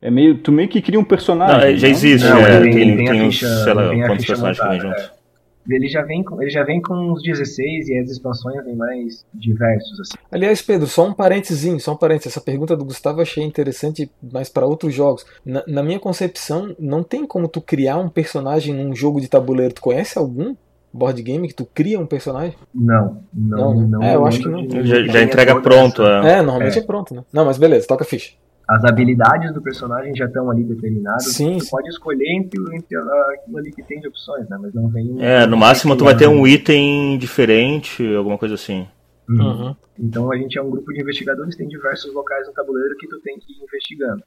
é meio, tu meio que cria um personagem. Não, já existe, não, é, tem, tem, tem, tem, uns, sei lá, quantos personagens montada, que vem junto. É ele já vem com, ele já vem com uns 16 e as expansões vêm mais diversos assim. Aliás, Pedro, só um parentezinho, só um parênteses. Essa pergunta do Gustavo eu achei interessante, mas para outros jogos. Na, na, minha concepção, não tem como tu criar um personagem num jogo de tabuleiro. Tu conhece algum board game que tu cria um personagem? Não, não, não. não é, eu acho que não. Já, já entrega pronto, é. É, normalmente é. é pronto, né? Não, mas beleza, toca ficha as habilidades do personagem já estão ali determinadas. Sim, tu pode escolher entre, entre aquilo ali que tem de opções, né? Mas não vem. É, no máximo tu vai ter um item diferente, alguma coisa assim. Uhum. Uhum. Então a gente é um grupo de investigadores, tem diversos locais no tabuleiro que tu tem que ir investigando.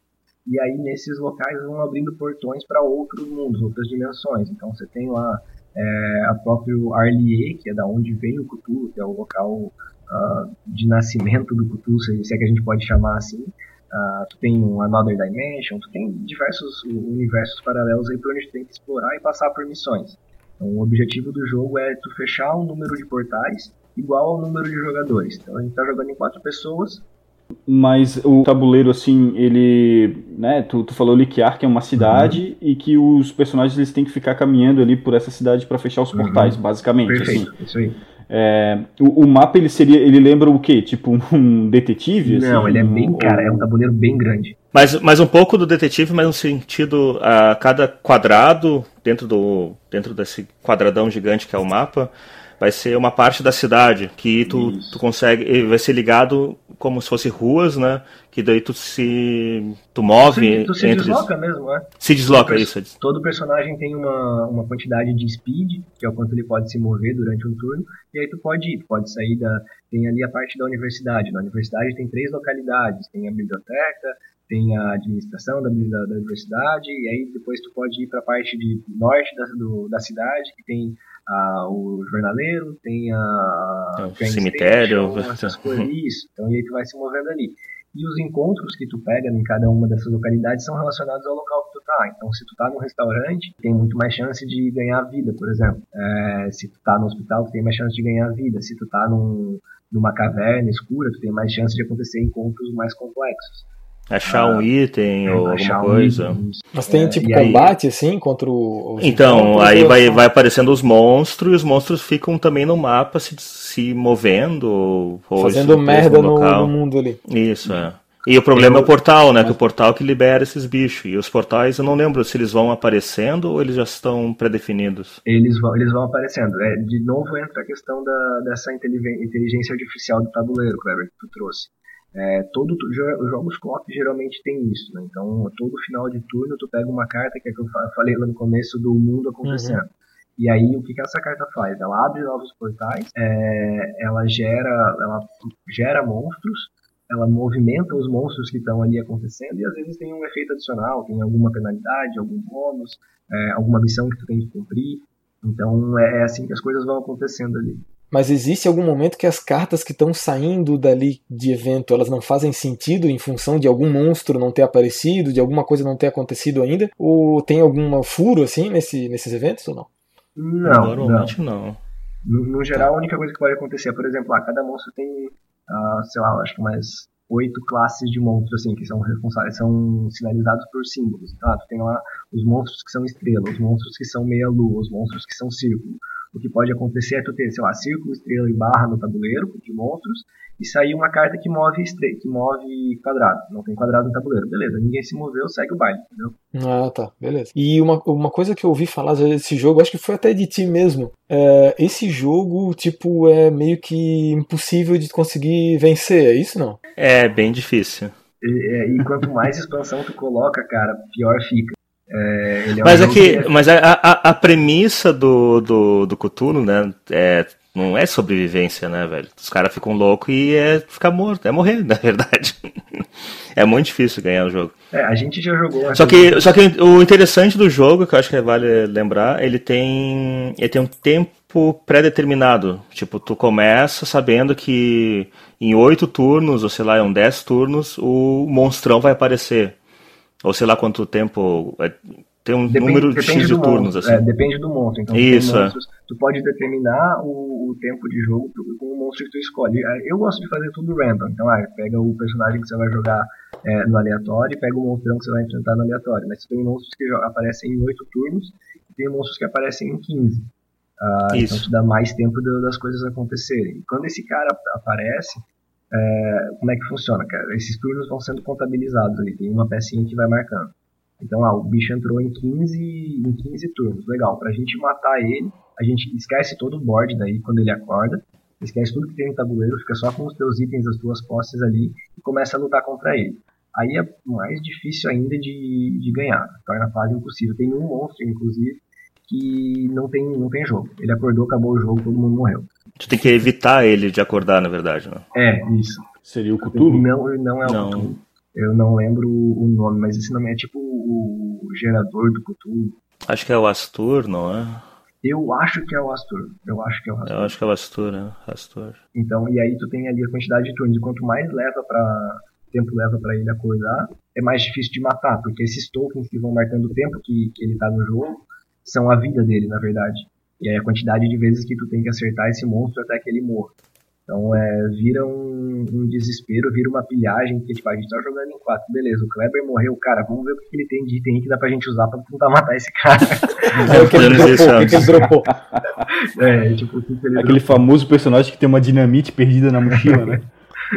E aí nesses locais vão abrindo portões para outros mundos, outras dimensões. Então você tem lá é, a próprio Arlier, que é da onde vem o Cthulhu, que é o local uh, de nascimento do Cthulhu, se é que a gente pode chamar assim. Uh, tu tem um Another Dimension, tu tem diversos universos paralelos aí pra onde tu tem que explorar e passar por missões. Então o objetivo do jogo é tu fechar um número de portais igual ao número de jogadores. Então a gente tá jogando em quatro pessoas. Mas o tabuleiro, assim, ele. Né, tu, tu falou ali que Ark é uma cidade uhum. e que os personagens eles têm que ficar caminhando ali por essa cidade para fechar os portais, uhum. basicamente. Perfeito, assim. isso aí. É, o, o, mapa ele seria, ele lembra o quê? Tipo um detetive? Não, assim, ele é bem, um, cara, é um tabuleiro bem grande. Mas, mas um pouco do detetive, mas no sentido a cada quadrado dentro do dentro desse quadradão gigante que é o mapa, vai ser uma parte da cidade que tu, tu consegue vai ser ligado como se fosse ruas né? Que daí tu se tu move tu se, entre desloca mesmo é? Se desloca todo, isso. todo personagem tem uma, uma quantidade de speed que é o quanto ele pode se mover durante um turno e aí tu pode ir tu pode sair da tem ali a parte da universidade. Na universidade tem três localidades tem a biblioteca tem a administração da, da, da universidade e aí depois tu pode ir para a parte de norte da, do, da cidade que tem a, o jornaleiro, tem a. É, o cemitério. Isso. [LAUGHS] Então, e aí tu vai se movendo ali. E os encontros que tu pega em cada uma dessas localidades são relacionados ao local que tu tá. Então, se tu tá num restaurante, tem muito mais chance de ganhar vida, por exemplo. É, se tu tá no hospital, tu tem mais chance de ganhar vida. Se tu tá num, numa caverna escura, tu tem mais chance de acontecer encontros mais complexos. Achar ah, um item ou alguma coisa. Um Mas tem é, tipo combate aí... assim contra o. Então, aí vai, vai aparecendo os monstros e os monstros ficam também no mapa se, se movendo. Fazendo merda no, no, mundo ali. Isso, é. E o problema eu... é o portal, né? Que o portal que libera esses bichos. E os portais eu não lembro se eles vão aparecendo ou eles já estão pré-definidos. Eles vão, eles vão aparecendo. É, de novo entra a questão da, dessa inteligência artificial do tabuleiro, Clever, que tu trouxe. É, todo os jogos co geralmente tem isso, né? Então todo final de turno tu pega uma carta que é que eu falei lá no começo do mundo acontecendo. Uhum. E aí o que, que essa carta faz? Ela abre novos portais, é, ela gera, ela gera monstros, ela movimenta os monstros que estão ali acontecendo e às vezes tem um efeito adicional, tem alguma penalidade, algum bônus, é, alguma missão que tu tem que cumprir. Então é, é assim que as coisas vão acontecendo ali. Mas existe algum momento que as cartas que estão saindo dali de evento, elas não fazem sentido em função de algum monstro não ter aparecido, de alguma coisa não ter acontecido ainda? Ou tem algum furo assim nesse, nesses eventos ou não? Não, Normalmente não. não. No, no, geral, a única coisa que pode acontecer é, por exemplo, ah, cada monstro tem, uh, sei lá, acho que mais oito classes de monstros, assim, que são responsáveis, são sinalizados por símbolos. Então, ah, tu tem lá os monstros que são estrela, os monstros que são meia-lua, os monstros que são círculo, o que pode acontecer é tu ter, sei lá, círculo, estrela e barra no tabuleiro de monstros e sair uma carta que move estre que move quadrado. Não tem quadrado no tabuleiro. Beleza, ninguém se moveu, segue o baile, entendeu? Ah, tá, beleza. E uma, uma coisa que eu ouvi falar desse jogo, acho que foi até de ti mesmo. É, esse jogo, tipo, é meio que impossível de conseguir vencer, é isso não? É bem difícil. E, é, e quanto mais expansão tu coloca, cara, pior fica. É, é mas um é que, mas a, a, a, premissa do, do, do Cthulhu, né, é, não é sobrevivência, né, velho? Os caras ficam loucos e é ficar morto, é morrer, [LAUGHS] na verdade. é muito difícil ganhar o jogo. É, a gente já jogou. Só que, só que o interessante do jogo, que eu acho que vale lembrar, ele tem, ele tem um tempo pré-determinado. Tipo, tu começa sabendo que em oito turnos, ou sei lá, em dez turnos, o monstrão vai aparecer. Ou sei lá quanto tempo. É, tem um depende, número de X de turnos, monstro, assim. É, depende do monstro. Então, Isso. É. Monstros, tu pode determinar o, o, tempo de jogo com o monstro que tu escolhe. É, eu gosto de fazer tudo random. Então, ah, pega o personagem que você vai jogar é, no aleatório e pega o monstrão que você vai enfrentar no aleatório. Mas tem monstros que aparecem em 8 turnos e tem monstros que aparecem em 15. Ah, então te dá mais tempo das coisas acontecerem. E quando esse cara aparece, é, como é que funciona, cara? Esses turnos vão sendo contabilizados ali, tem uma pecinha que vai marcando. Então, ah, o bicho entrou em 15, em 15 turnos, legal. Pra gente matar ele, a gente esquece todo o board daí quando ele acorda, esquece tudo que tem no tabuleiro, fica só com os teus itens, as tuas posses ali e começa a lutar contra ele. Aí é mais difícil ainda de, de ganhar, torna a fase impossível. Tem um monstro, inclusive, que não tem, não tem jogo. Ele acordou, acabou o jogo, todo mundo morreu. Tu tem que evitar ele de acordar, na verdade, né? É, isso. Seria o Cthulhu? Não, não é o não. Cthulhu. Eu não lembro o nome, mas esse nome é tipo o gerador do Cthulhu. Acho que é o Astur, não é? Eu acho que é o Astur. Eu acho que é o Astur. Eu acho que é o Astur, né? Astur. Então, e aí tu tem ali a quantidade de turnos. E quanto mais leva para tempo leva para ele acordar, é mais difícil de matar, porque esses tokens que vão marcando o tempo que, que ele tá no jogo são a vida dele, na verdade. E aí a quantidade de vezes que tu tem que acertar esse monstro até que ele morra. Então é, vira um, um desespero, vira uma pilhagem, que tipo, a gente tá jogando em quatro, beleza, o Kleber morreu, cara, vamos ver o que ele tem de item que dá pra gente usar pra tentar matar esse cara. [LAUGHS] é o que ele dropou, o que ele dropou. [LAUGHS] É, tipo, que ele Aquele dropou. famoso personagem que tem uma dinamite perdida na mochila, né?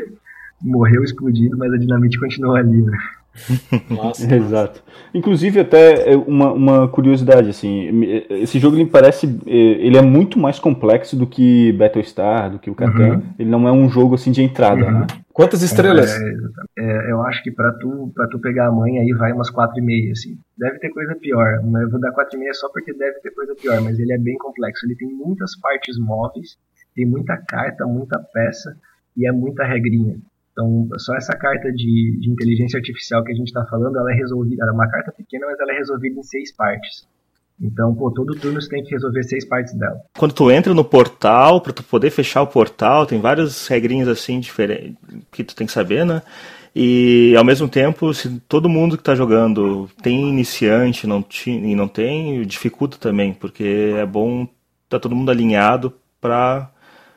[LAUGHS] Morreu explodido, mas a dinamite continua ali, né? [LAUGHS] Nossa, Exato. Inclusive até é, uma, uma curiosidade assim, esse jogo ele parece é, ele é muito mais complexo do que Battlestar, do que o Catan. Uhum. Ele não é um jogo assim de entrada, uhum. né? Quantas estrelas? É, é, eu acho que para tu para tu pegar a mãe aí vai umas quatro e meia assim. Deve ter coisa pior. Mas eu vou dar quatro e meia só porque deve ter coisa pior, mas ele é bem complexo. Ele tem muitas partes móveis, tem muita carta, muita peça e é muita regrinha. Então, só essa carta de, de inteligência artificial que a gente está falando, ela é resolvida, ela é uma carta pequena, mas ela é resolvida em seis partes. Então, pô, todo turno você tem que resolver seis partes dela. Quando tu entra no portal, para tu poder fechar o portal, tem várias regrinhas assim diferentes que tu tem que saber, né? E ao mesmo tempo, se todo mundo que está jogando tem iniciante não e não tem, dificulta também, porque é bom tá todo mundo alinhado para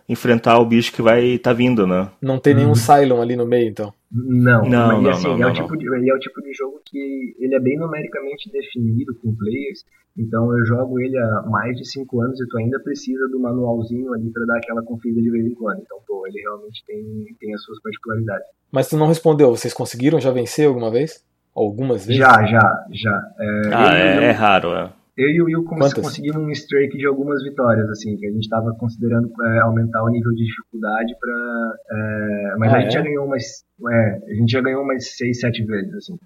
enfrentar o bicho que vai estar tá vindo, né? Não tem nenhum uhum. Cylon ali no meio, então. Não, não, mas, não, assim, não, é, não, o tipo de, é o tipo de jogo que ele é bem numericamente definido com players. Então eu jogo ele há mais de 5 anos e tu ainda precisa do manualzinho ali para dar aquela conferida de vez em quando. Então, pô, ele realmente tem, tem as suas particularidades. Mas tu não respondeu, vocês conseguiram já vencer alguma vez? Algumas vezes? Já, já, já. É, ah, é, é raro, é. Eu e o Will conseguimos um streak de algumas vitórias, assim, que a gente estava considerando é, aumentar o nível de dificuldade para. É, mas ah, a gente é? já ganhou umas. É, a gente já ganhou umas 6, 7 vezes, assim.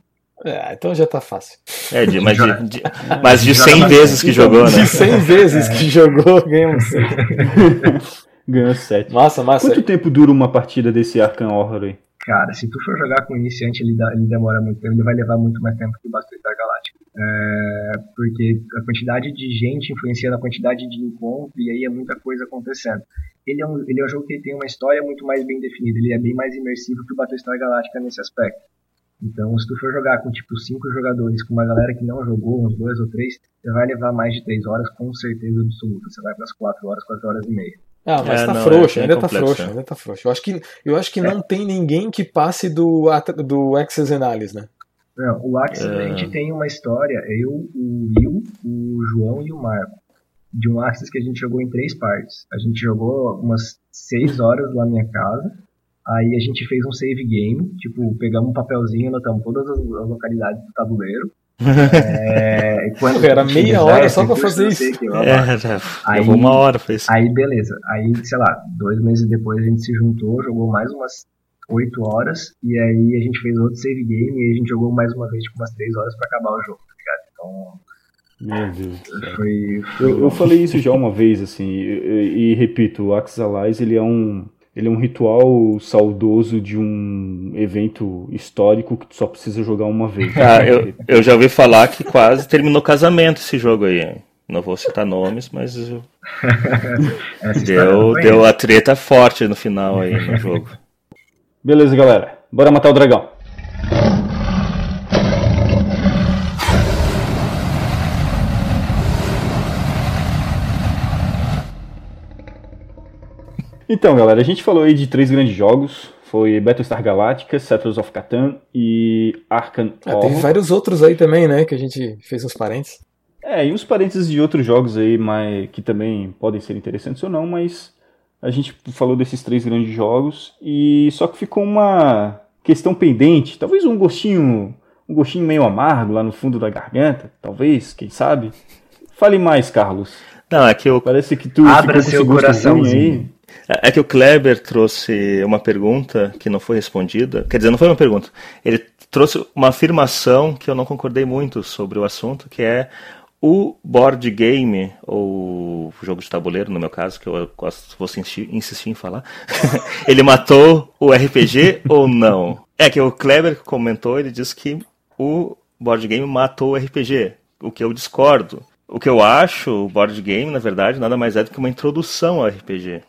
É, então já tá fácil. É, de, mas, de, de, [LAUGHS] mas de 100 vezes que jogou, né? De 100 vezes que jogou, ganhou 6. [LAUGHS] ganhou 7. Massa, massa. Quanto tempo dura uma partida desse Arkham Horror aí? Cara, se tu for jogar com iniciante, ele, dá, ele demora muito tempo, ele vai levar muito mais tempo que o Battlestar Galáctica. É, porque a quantidade de gente influencia na quantidade de encontro e aí é muita coisa acontecendo. Ele é, um, ele é um jogo que tem uma história muito mais bem definida, ele é bem mais imersivo que o Battlestar Galáctica nesse aspecto. Então, se tu for jogar com tipo cinco jogadores, com uma galera que não jogou, uns dois ou três, você vai levar mais de três horas com certeza absoluta. Você vai para as quatro horas, quatro horas e meia. Ah, mas é, tá não, frouxo, é ainda tá frouxo, ainda tá frouxo. Eu acho que, eu acho que é. não tem ninguém que passe do, do Access Analysis, né? Não, o Access a gente é. tem uma história, eu, o Will, o João e o Marco. de um Axis que a gente jogou em três partes. A gente jogou umas seis horas lá na minha casa. Aí a gente fez um save game, tipo, pegamos um papelzinho, anotamos todas as, as localidades do tabuleiro. É, quando [LAUGHS] era meia hora só pra fazer isso. Que, é, aí, uma hora foi isso. Aí beleza, aí sei lá, dois meses depois a gente se juntou, jogou mais umas oito horas, e aí a gente fez outro save game e a gente jogou mais uma vez, tipo, umas três horas pra acabar o jogo, tá ligado? Então meu Deus. Foi, foi... Eu, eu, falei isso já uma vez, assim, e, e, repito, o Axis Allies, ele é um ele é um ritual saudoso de um evento histórico que tu só precisa jogar uma vez. [LAUGHS] Ah, eu, eu já ouvi falar que quase terminou casamento esse jogo aí. Não vou citar nomes, mas [LAUGHS] deu, deu a treta forte no final aí no jogo. Beleza, galera. Bora matar o dragão. Então, galera, a gente falou aí de três grandes jogos. Foi Battlestar Galactica, Settlers of Catan e Arkham ah, Horror. Teve vários outros aí também, né, que a gente fez uns parênteses. É, e uns parênteses de outros jogos aí, mas, que também podem ser interessantes ou não, mas a gente falou desses três grandes jogos e só que ficou uma questão pendente, talvez um gostinho, um gostinho meio amargo lá no fundo da garganta, talvez, quem sabe. Fale mais, Carlos. Não, é que eu... Parece que tu Abra seu coração aí. É, é que o Kleber trouxe uma pergunta que não foi respondida. Quer dizer, não foi uma pergunta. Ele trouxe uma afirmação que eu não concordei muito sobre o assunto, que é o board game, ou jogo de tabuleiro, no meu caso, que eu gosto, vou insistir, insistir em falar, [LAUGHS] ele matou o RPG ou não? É que o Kleber comentou, ele disse que o board game matou o RPG, o que eu discordo. O que eu acho, o board game, na verdade, nada mais é do que uma introdução ao RPG.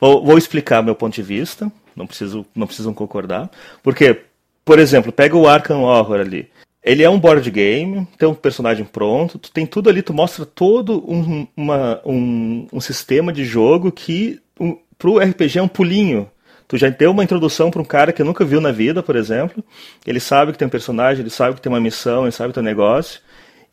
Vou, vou explicar meu ponto de vista, não, preciso, não precisam concordar. Porque, por exemplo, pega o Arkham Horror ali. Ele é um board game, tem um personagem pronto, tu tem tudo ali, tu mostra todo um, uma, um, um sistema de jogo que um, pro RPG é um pulinho. Tu já deu uma introdução para um cara que nunca viu na vida, por exemplo. Ele sabe que tem um personagem, ele sabe que tem uma missão, ele sabe que tem um negócio.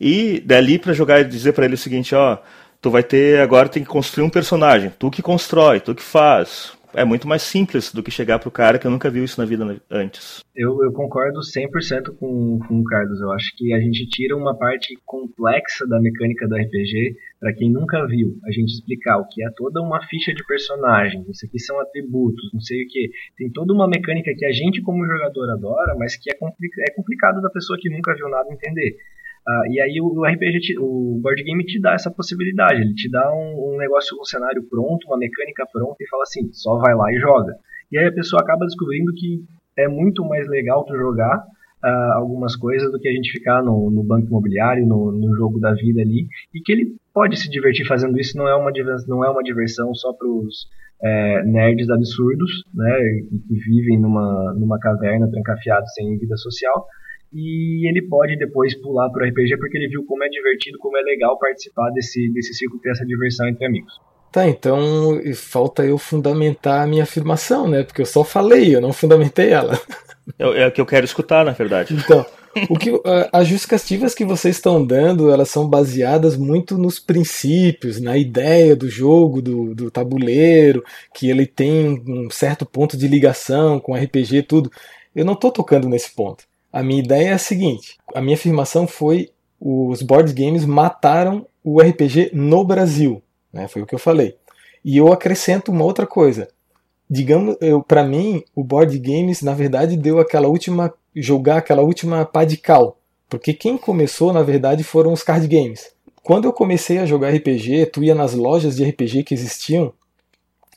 E dali para jogar e dizer para ele o seguinte, ó, tu vai ter agora tem que construir um personagem, tu que constrói, tu que faz. É muito mais simples do que chegar pro cara que nunca viu isso na vida antes. Eu, eu concordo 100% com, com o Carlos. Eu acho que a gente tira uma parte complexa da mecânica do RPG para quem nunca viu. A gente explicar o que é toda uma ficha de personagem, isso aqui são atributos, não sei o que. Tem toda uma mecânica que a gente como jogador adora, mas que é, complica é complicado da pessoa que nunca viu nada entender. Uh, e aí o, RPG, te, o board game te dá essa possibilidade, ele te dá um, um, negócio, um cenário pronto, uma mecânica pronta e fala assim, só vai lá e joga. E aí a pessoa acaba descobrindo que é muito mais legal tu jogar uh, algumas coisas do que a gente ficar no, no banco imobiliário, no, no, jogo da vida ali, e que ele pode se divertir fazendo isso, não é uma, não é uma diversão só para os é, nerds absurdos, né, que vivem numa, numa caverna trancafiados sem vida social, e ele pode depois pular pro RPG porque ele viu como é divertido, como é legal participar desse, desse círculo, ter essa diversão entre amigos. Tá, então falta eu fundamentar a minha afirmação, né? Porque eu só falei, eu não fundamentei ela. É, é o que eu quero escutar, na verdade. Então, o que, as justificativas que vocês estão dando, elas são baseadas muito nos princípios, na ideia do jogo, do, do tabuleiro, que ele tem um certo ponto de ligação com RPG, tudo. Eu não estou tocando nesse ponto. A minha ideia é a seguinte: a minha afirmação foi os board games mataram o RPG no Brasil, né? Foi o que eu falei. E eu acrescento uma outra coisa. Digamos, para mim, o board games na verdade deu aquela última jogar aquela última pá de cal, porque quem começou na verdade foram os card games. Quando eu comecei a jogar RPG, tu ia nas lojas de RPG que existiam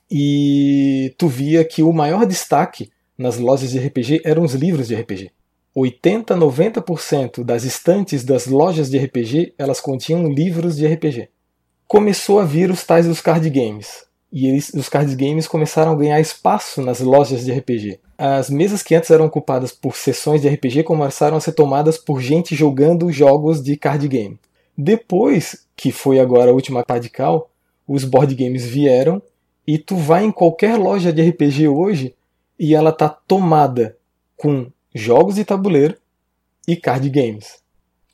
e tu via que o maior destaque nas lojas de RPG eram os livros de RPG. 80, 90% das estantes das lojas de RPG elas continham livros de RPG. Começou a vir os tais dos card games. E eles, os card games começaram a ganhar espaço nas lojas de RPG. As mesas que antes eram ocupadas por sessões de RPG começaram a ser tomadas por gente jogando jogos de card game. Depois, que foi agora a última radical, os board games vieram e tu vai em qualquer loja de RPG hoje e ela tá tomada com jogos de tabuleiro e card games.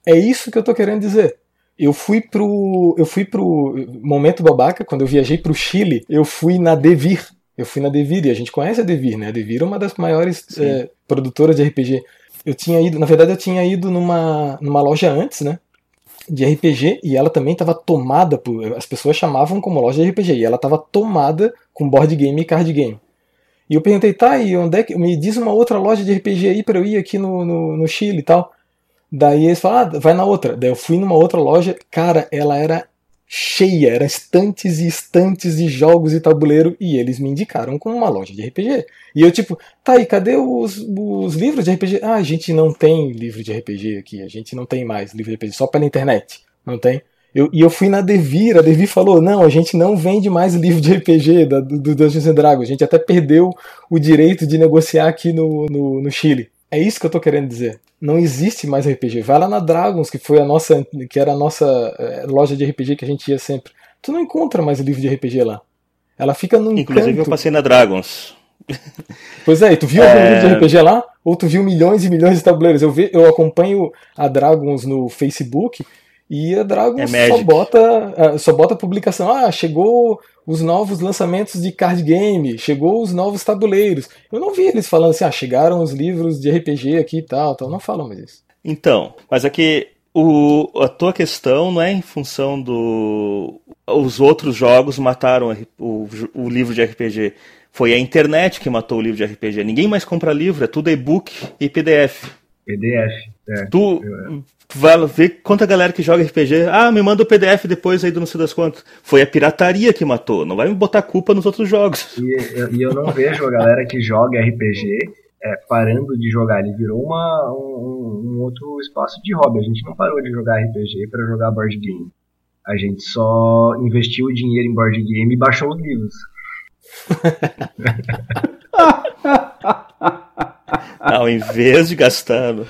É isso que eu estou querendo dizer. Eu fui pro. Eu fui pro momento babaca, quando eu viajei pro Chile, eu fui na Devir. Eu fui na Devir, e a gente conhece a Devir, né? A Devir é uma das maiores é, produtoras de RPG. Eu tinha ido, na verdade, eu tinha ido numa, numa loja antes, né? De RPG, e ela também estava tomada por. As pessoas chamavam como loja de RPG, e ela estava tomada com board game e card game. E eu perguntei, tá, e onde é que. Me diz uma outra loja de RPG aí para eu ir aqui no, no, no Chile e tal. Daí eles falaram, ah, vai na outra. Daí eu fui numa outra loja, cara, ela era cheia, eram estantes e estantes de jogos e tabuleiro, e eles me indicaram como uma loja de RPG. E eu, tipo, tá aí, cadê os, os livros de RPG? Ah, a gente não tem livro de RPG aqui, a gente não tem mais livro de RPG, só pela internet, não tem? Eu, e eu fui na Devir, a Devir falou: não, a gente não vende mais livro de RPG da, do Dungeons and Dragons, a gente até perdeu o direito de negociar aqui no, no, no Chile. É isso que eu tô querendo dizer. Não existe mais RPG. Vai lá na Dragons, que foi a nossa, que era a nossa é, loja de RPG que a gente ia sempre. Tu não encontra mais livro de RPG lá. Ela fica num Inclusive canto. eu passei na Dragons. [LAUGHS] Pois é, e tu viu é... algum livro de RPG lá? Ou tu viu milhões e milhões de tabuleiros? Eu, vi, eu acompanho a Dragons no Facebook e a Dragons é só bota é, só bota publicação. Ah, chegou os novos lançamentos de card game, chegou os novos tabuleiros. Eu não vi eles falando assim, ah, chegaram os livros de RPG aqui e tal, tal. Não falam mais isso. Então, mas aqui é o, a tua questão não é em função do. Os outros jogos mataram o, o livro de RPG. Foi a internet que matou o livro de RPG. Ninguém mais compra livro, é tudo e-book e PDF. PDF. É. Tu, tu vai ver quanta galera que joga RPG. Ah, me manda o PDF depois aí do não sei das quantas. Foi a pirataria que matou. Não vai me botar culpa nos outros jogos. E, e eu não vejo a galera que joga RPG é, parando de jogar. Ele virou uma, um, um, outro espaço de hobby. A gente não parou de jogar RPG para jogar board game. A gente só investiu o dinheiro em board game e baixou os livros. [LAUGHS] Ao invés de gastando.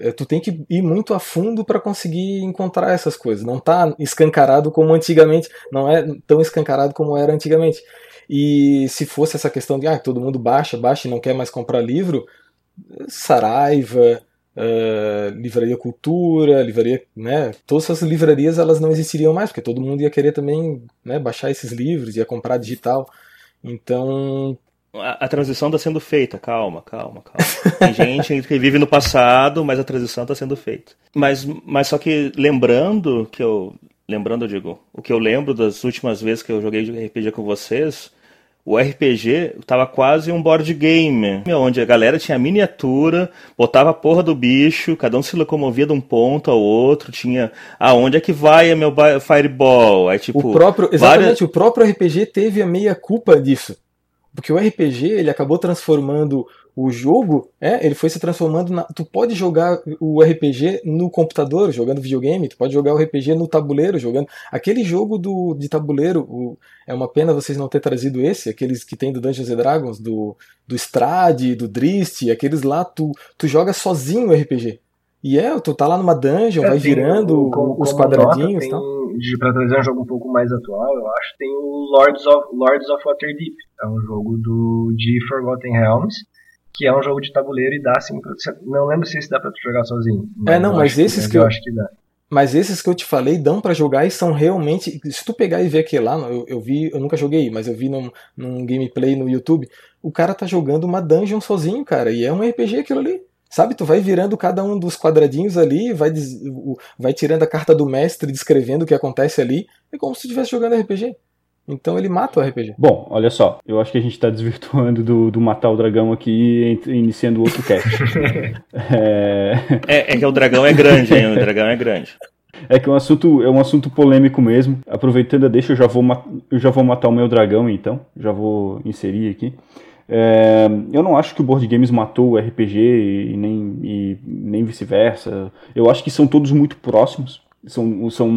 É, tu tem que ir muito a fundo para conseguir encontrar essas coisas. Não tá escancarado como antigamente, não é tão escancarado como era antigamente. E se fosse essa questão de ah, todo mundo baixa, baixa e não quer mais comprar livro, Saraiva, uh, Livraria Cultura, Livraria, né, todas essas livrarias elas não existiriam mais, porque todo mundo ia querer também né, baixar esses livros, ia comprar digital. Então, a, a, transição está sendo feita, calma, calma, calma. Tem [LAUGHS] gente que vive no passado, mas a transição está sendo feita. Mas, mas só que lembrando que eu. Lembrando, eu digo, o que eu lembro das últimas vezes que eu joguei de RPG com vocês, o RPG tava quase um board game, onde a galera tinha miniatura, botava a porra do bicho, cada um se locomovia de um ponto ao outro, tinha aonde ah, é que vai meu fireball, aí tipo... O próprio, exatamente, várias... o próprio RPG teve a meia culpa disso. Porque o RPG, ele acabou transformando o jogo, é, ele foi se transformando na. Tu pode jogar o RPG no computador, jogando videogame, tu pode jogar o RPG no tabuleiro, jogando. Aquele jogo do, de tabuleiro, o, é uma pena vocês não ter trazido esse, aqueles que tem do Dungeons and Dragons, do, do Strade, do Drist, aqueles lá, tu, tu joga sozinho o RPG. E é, tu tá lá numa dungeon, é, vai virando os quadradinhos e tal. Pra trazer um jogo um pouco mais atual, eu acho, tem o Lords of, Lords of Waterdeep. É um jogo do de Forgotten Realms, que é um jogo de tabuleiro e dá assim. Não lembro se esse dá pra tu jogar sozinho. É, não, mas esses que, que eu, eu acho que dá. Mas esses que eu te falei dão para jogar e são realmente. Se tu pegar e ver aquele lá, eu, eu vi, eu nunca joguei, mas eu vi num, num gameplay no YouTube, o cara tá jogando uma dungeon sozinho, cara, e é um RPG aquilo ali. Sabe, tu vai virando cada um dos quadradinhos ali, vai, vai tirando a carta do mestre, descrevendo o que acontece ali. É como se tu estivesse jogando RPG. Então ele mata o RPG. Bom, olha só, eu acho que a gente tá desvirtuando do, do matar o dragão aqui e iniciando outro cast. [LAUGHS] é... É, é... que o dragão é grande, hein? O dragão é grande. É que é um assunto, é um assunto polêmico mesmo. Aproveitando a deixa, eu já vou, eu já vou matar o meu dragão, então. Já vou inserir aqui. É, eu não acho que o board games matou o RPG e nem, e, nem vice-versa. Eu acho que são todos muito próximos. São, são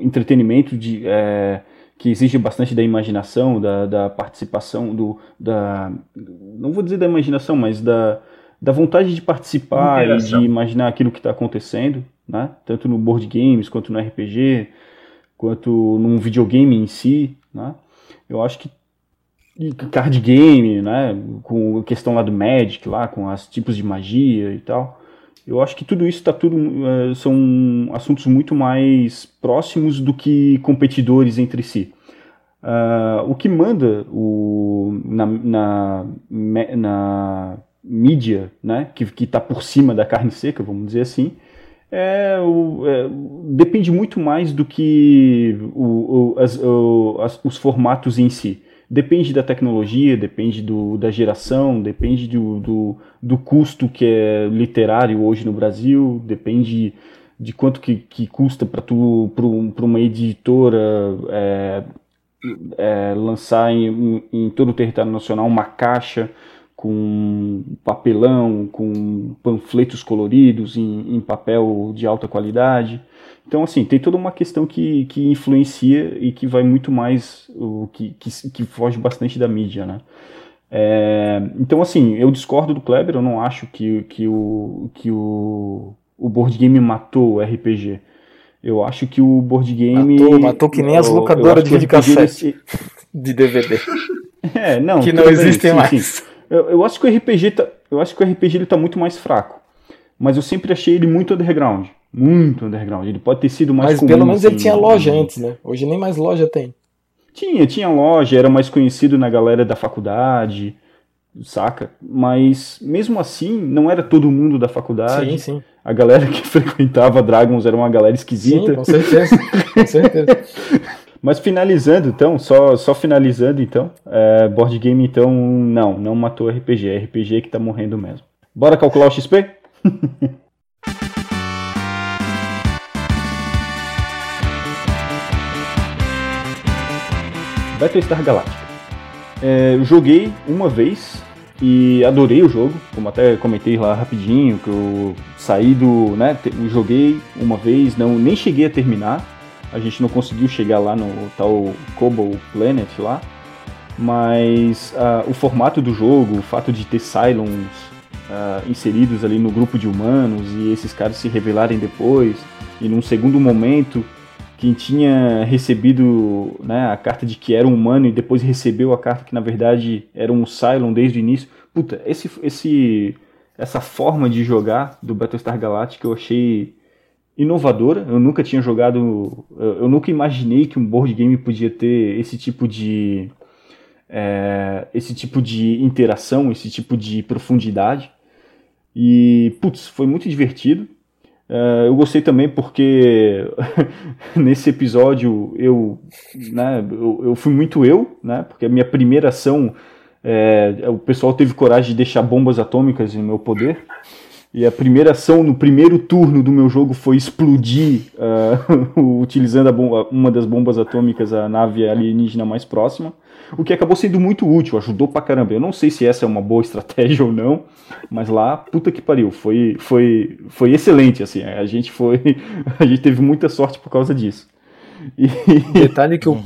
entretenimento de, é, que exige bastante da imaginação, da, da participação, do, da. Não vou dizer da imaginação, mas da, da vontade de participar e de imaginar aquilo que está acontecendo, né? tanto no board games quanto no RPG, quanto num videogame em si. Né? Eu acho que card game, né, com a questão lá do Magic, lá com os tipos de magia e tal. Eu acho que tudo isso tá tudo uh, são assuntos muito mais próximos do que competidores entre si. Uh, o que manda o, na, na, na mídia, né, que está por cima da carne seca, vamos dizer assim, é, o, é, depende muito mais do que o, o, as, as, os formatos em si. Depende da tecnologia, depende do, da geração, depende do, do, do, custo que é literário hoje no Brasil, depende de quanto que, que custa para uma editora é, é, lançar em, em, todo o território nacional uma caixa com papelão, com panfletos coloridos em, em, papel de alta qualidade. Então, assim, tem toda uma questão que, que influencia e que vai muito mais, o que, que, que foge bastante da mídia, né? É, então, assim, eu discordo do Kleber, eu não acho que, que, o, que o, o board game matou o RPG. Eu acho que o board game. Matou, matou que nem as locadoras de videocassete de DVD. [LAUGHS] É, não. Que não existem sim, mais. Sim. Eu, eu, acho que o RPG tá, eu acho que o RPG ele tá muito mais fraco. Mas eu sempre achei ele muito underground. Muito underground. Ele pode ter sido mais Mas comum, pelo menos assim, ele tinha loja antes, né? Hoje nem mais loja tem. Tinha, tinha loja, era mais conhecido na galera da faculdade, saca? Mas mesmo assim, não era todo mundo da faculdade. Sim, sim. A galera que [LAUGHS] frequentava Dragons era uma galera esquisita. Sim, com certeza. com certeza. [LAUGHS] Mas finalizando, então, só, só finalizando, então, é, board game, então, não, não matou RPG, é RPG que tá morrendo mesmo. Bora calcular o XP? [LAUGHS] Battlestar Galactica. É, joguei uma vez e adorei o jogo, como até comentei lá rapidinho, que eu saí do, né, joguei uma vez, não nem cheguei a terminar. A gente não conseguiu chegar lá no tal Cobble Planet lá, mas uh, o formato do jogo, o fato de ter Cylons uh, inseridos ali no grupo de humanos e esses caras se revelarem depois, e num segundo momento quem tinha recebido né, a carta de que era um humano e depois recebeu a carta que na verdade era um Cylon desde o início. Puta, esse, esse, essa forma de jogar do Battlestar Galactica eu achei inovadora. Eu nunca tinha jogado, eu nunca imaginei que um board game podia ter esse tipo de é, esse tipo de interação, esse tipo de profundidade. E putz, foi muito divertido. Uh, eu gostei também porque [LAUGHS] nesse episódio eu, né, eu, eu, fui muito eu, né, porque a minha primeira ação, é, o pessoal teve coragem de deixar bombas atômicas em meu poder. E a primeira ação no primeiro turno do meu jogo foi explodir, [LAUGHS] uh, utilizando bomba, uma das bombas atômicas, a nave alienígena mais próxima o que acabou sendo muito útil, ajudou pra caramba. Eu não sei se essa é uma boa estratégia [LAUGHS] ou não, mas lá, puta que pariu, foi, foi, foi excelente, assim, a gente foi, [LAUGHS] a gente teve muita sorte por causa disso. E... Detalhe que o,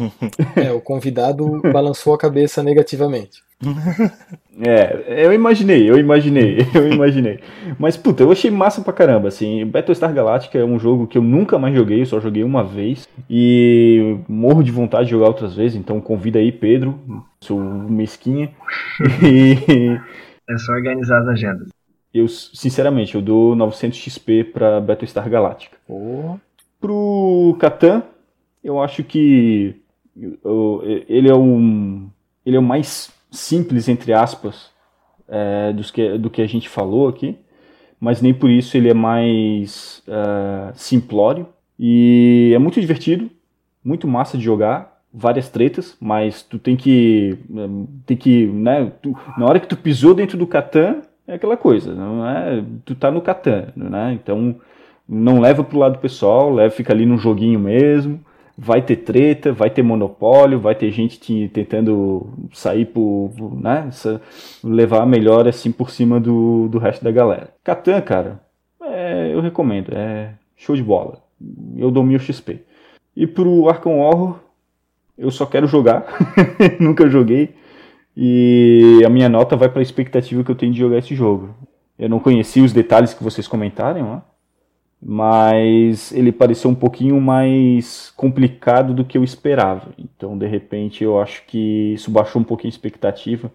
é, o convidado balançou a cabeça negativamente. [LAUGHS] É, eu imaginei, eu imaginei, [LAUGHS] eu imaginei. Mas, puta, eu achei massa pra caramba, assim. Battlestar Galactica é um jogo que eu nunca mais joguei, eu só joguei uma vez. E morro de vontade de jogar outras vezes, então convida aí, Pedro, sou mesquinha. [LAUGHS] E... É só organizar as agendas. Eu, sinceramente, eu dou 900 XP pra Battlestar Galactica. Oh. Pro Catan, eu acho que ele é um ele é o mais simples, entre aspas, é, dos que, do que a gente falou aqui, mas nem por isso ele é mais é, simplório. E é muito divertido, muito massa de jogar, várias tretas, mas tu tem que. Tem que né, tu, na hora que tu pisou dentro do Catan, é aquela coisa, não é? Tu tá no Catan, né? Então não leva pro lado pessoal, leva, fica ali no joguinho mesmo vai ter treta, vai ter monopólio, vai ter gente te, tentando sair por, né, levar melhor assim por cima do, do resto da galera. Catan, cara, é, eu recomendo, é show de bola. Eu dou mil XP. E pro Arkham Horror, eu só quero jogar, [LAUGHS] nunca joguei. E a minha nota vai para a expectativa que eu tenho de jogar esse jogo. Eu não conheci os detalhes que vocês comentaram, né? Mas ele pareceu um pouquinho mais complicado do que eu esperava. Então, de repente, eu acho que isso baixou um pouquinho a expectativa.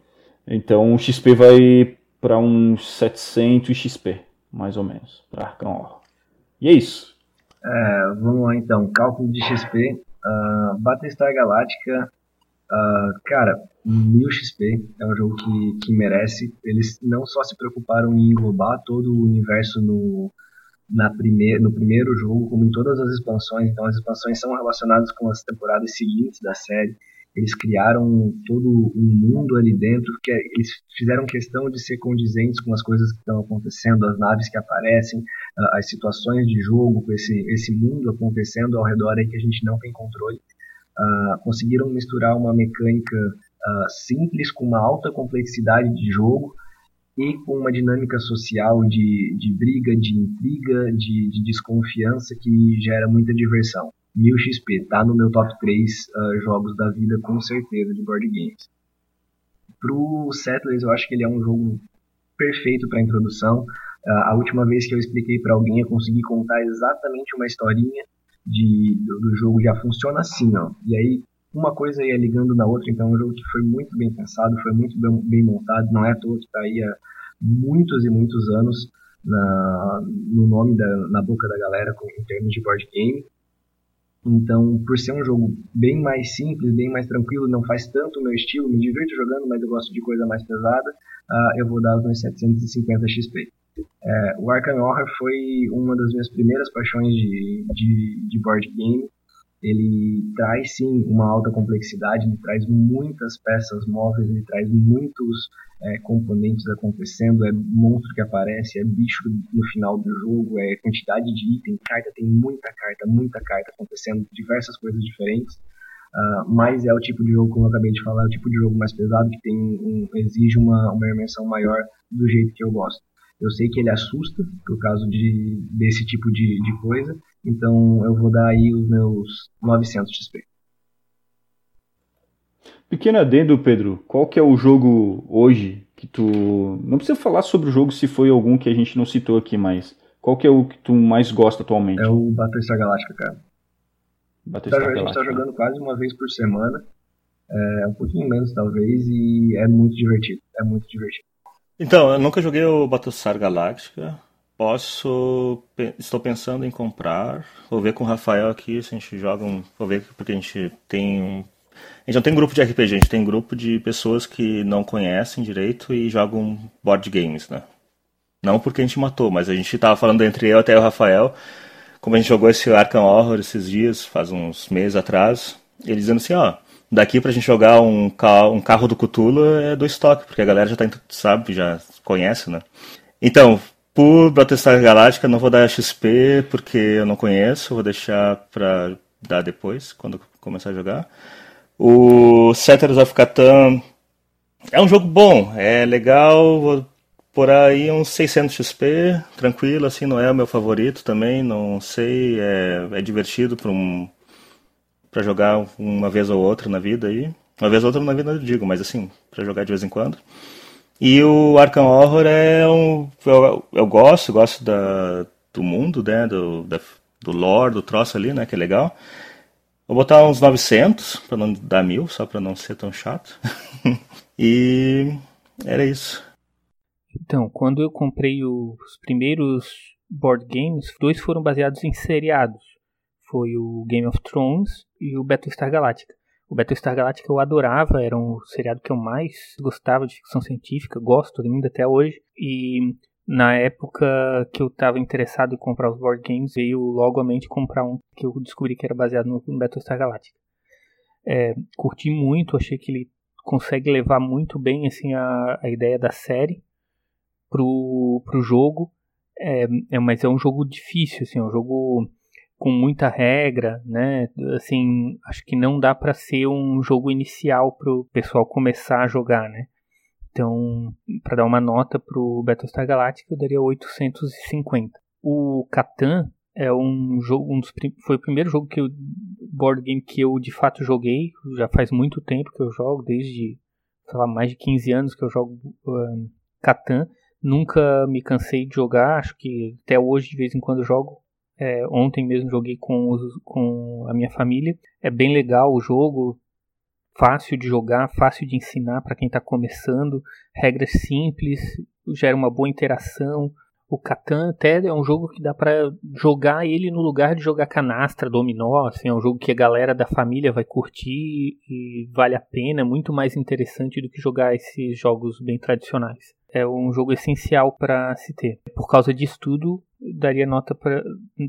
Então, o XP vai para uns 700 XP. mais ou menos, para Arkham Horror. E é isso. É, vamos lá então, cálculo de XP. Uh, Battlestar Galactica, uh, cara, 1000 XP é um jogo que, que merece. Eles não só se preocuparam em englobar todo o universo no, na primeir, no primeiro jogo, como em todas as expansões. Então, as expansões são relacionadas com as temporadas seguintes da série. Eles criaram todo um mundo ali dentro, que é, eles fizeram questão de ser condizentes com as coisas que estão acontecendo, as naves que aparecem, as situações de jogo, com esse, esse mundo acontecendo ao redor aí que a gente não tem controle. Uh, conseguiram misturar uma mecânica uh, simples com uma alta complexidade de jogo e com uma dinâmica social de, de briga, de intriga, de, de desconfiança que gera muita diversão. 1000 XP, tá no meu top 3 uh, ah, jogos da vida com certeza de board games. Pro Settlers eu acho que ele é um jogo perfeito para introdução. Uh, a última vez que eu expliquei para alguém eu consegui contar exatamente uma historinha de, do, do, jogo já funciona assim, ó. E aí uma coisa ia ligando na outra, então é um jogo que foi muito bem pensado, foi muito bem, bem montado, não é à toa que está aí há muitos e muitos anos na, no nome da, na boca da galera com, em termos de board game. Então, por ser um jogo bem mais simples, bem mais tranquilo, não faz tanto o meu estilo, me divirto jogando, mas eu gosto de coisa mais pesada, uh, eu vou dar os meus 750 XP. É, o Arkham Horror foi uma das minhas primeiras paixões de, de, de board game, ele traz sim uma alta complexidade, ele traz muitas peças móveis, ele traz muitos é, componentes acontecendo, é monstro que aparece, é bicho no final do jogo, é quantidade de item, carta, tem muita carta, muita carta acontecendo, diversas coisas diferentes. Uh, mas é o tipo de jogo, como eu acabei de falar, é o tipo de jogo mais pesado que tem um, exige uma, uma imersão maior do jeito que eu gosto. Eu sei que ele assusta por causa de, desse tipo de, de coisa, então eu vou dar aí os meus 900 XP. Pequeno adendo, Pedro. Qual que é o jogo hoje que tu... Não precisa falar sobre o jogo se foi algum que a gente não citou aqui, mas... Qual que é o que tu mais gosta atualmente? É o Battlestar Galactica, cara. Battlestar tá, Galactica. A gente tá jogando quase uma vez por semana. É, um pouquinho menos, talvez, e é muito divertido. É muito divertido. Então, eu nunca joguei o Battlestar Galactica. Posso. Estou pensando em comprar. Vou ver com o Rafael aqui se a gente joga um. Vou ver porque a gente tem um. A gente não tem grupo de RPG, a gente tem grupo de pessoas que não conhecem direito e jogam board games, né? Não porque a gente matou, mas a gente tava falando entre eu até o Rafael, como a gente jogou esse Arkham Horror esses dias, faz uns meses atrás, ele dizendo assim, ó, daqui pra gente jogar um, um carro do Cthulhu é do estoque, porque a galera já tá, sabe, já conhece, né? Então, por Battlestar Galáctica não vou dar XP porque eu não conheço, vou deixar pra dar depois, quando começar a jogar. O Settlers of Catan é um jogo bom, é legal, vou por aí uns 600 XP, tranquilo, assim, não é o meu favorito também, não sei, é, é divertido para um, pra jogar uma vez ou outra na vida aí. Uma vez ou outra na vida eu digo, mas assim, para jogar de vez em quando. E o Arkham Horror é um. Eu, eu gosto, gosto da, do mundo, né? Do, da, do lore, do troço ali, né? Que é legal. Vou botar uns 900, para não dar mil, só para não ser tão chato. [LAUGHS] e era isso. Então, quando eu comprei os primeiros board games, dois foram baseados em seriados. Foi o Game of Thrones e o Battlestar Galactica. O Battlestar Galactica eu adorava, era um seriado que eu mais gostava de ficção científica, gosto ainda até hoje. E na época que eu estava interessado em comprar os board games, veio logo à mente comprar um que eu descobri que era baseado no Battlestar Galactica. É, curti muito, achei que ele consegue levar muito bem assim a, a ideia da série pro, pro jogo. É, é, mas é um jogo difícil, assim, é um jogo com muita regra, né? Assim, acho que não dá para ser um jogo inicial pro pessoal começar a jogar, né? Então, para dar uma nota pro Battlestar Galactica, eu daria 850. O Catan é um jogo, um dos, foi o primeiro jogo que eu, board game que eu de fato joguei. Já faz muito tempo que eu jogo, desde sei lá, mais de 15 anos que eu jogo uh, Catan. Nunca me cansei de jogar, acho que até hoje de vez em quando jogo. É, ontem mesmo joguei com, os, com a minha família. É bem legal o jogo, fácil de jogar, fácil de ensinar para quem está começando. Regras simples, gera uma boa interação. O Catan até é um jogo que dá para jogar ele no lugar de jogar canastra, dominó, assim, é um jogo que a galera da família vai curtir e vale a pena, muito mais interessante do que jogar esses jogos bem tradicionais. É um jogo essencial para se ter. Por causa disso tudo, daria nota para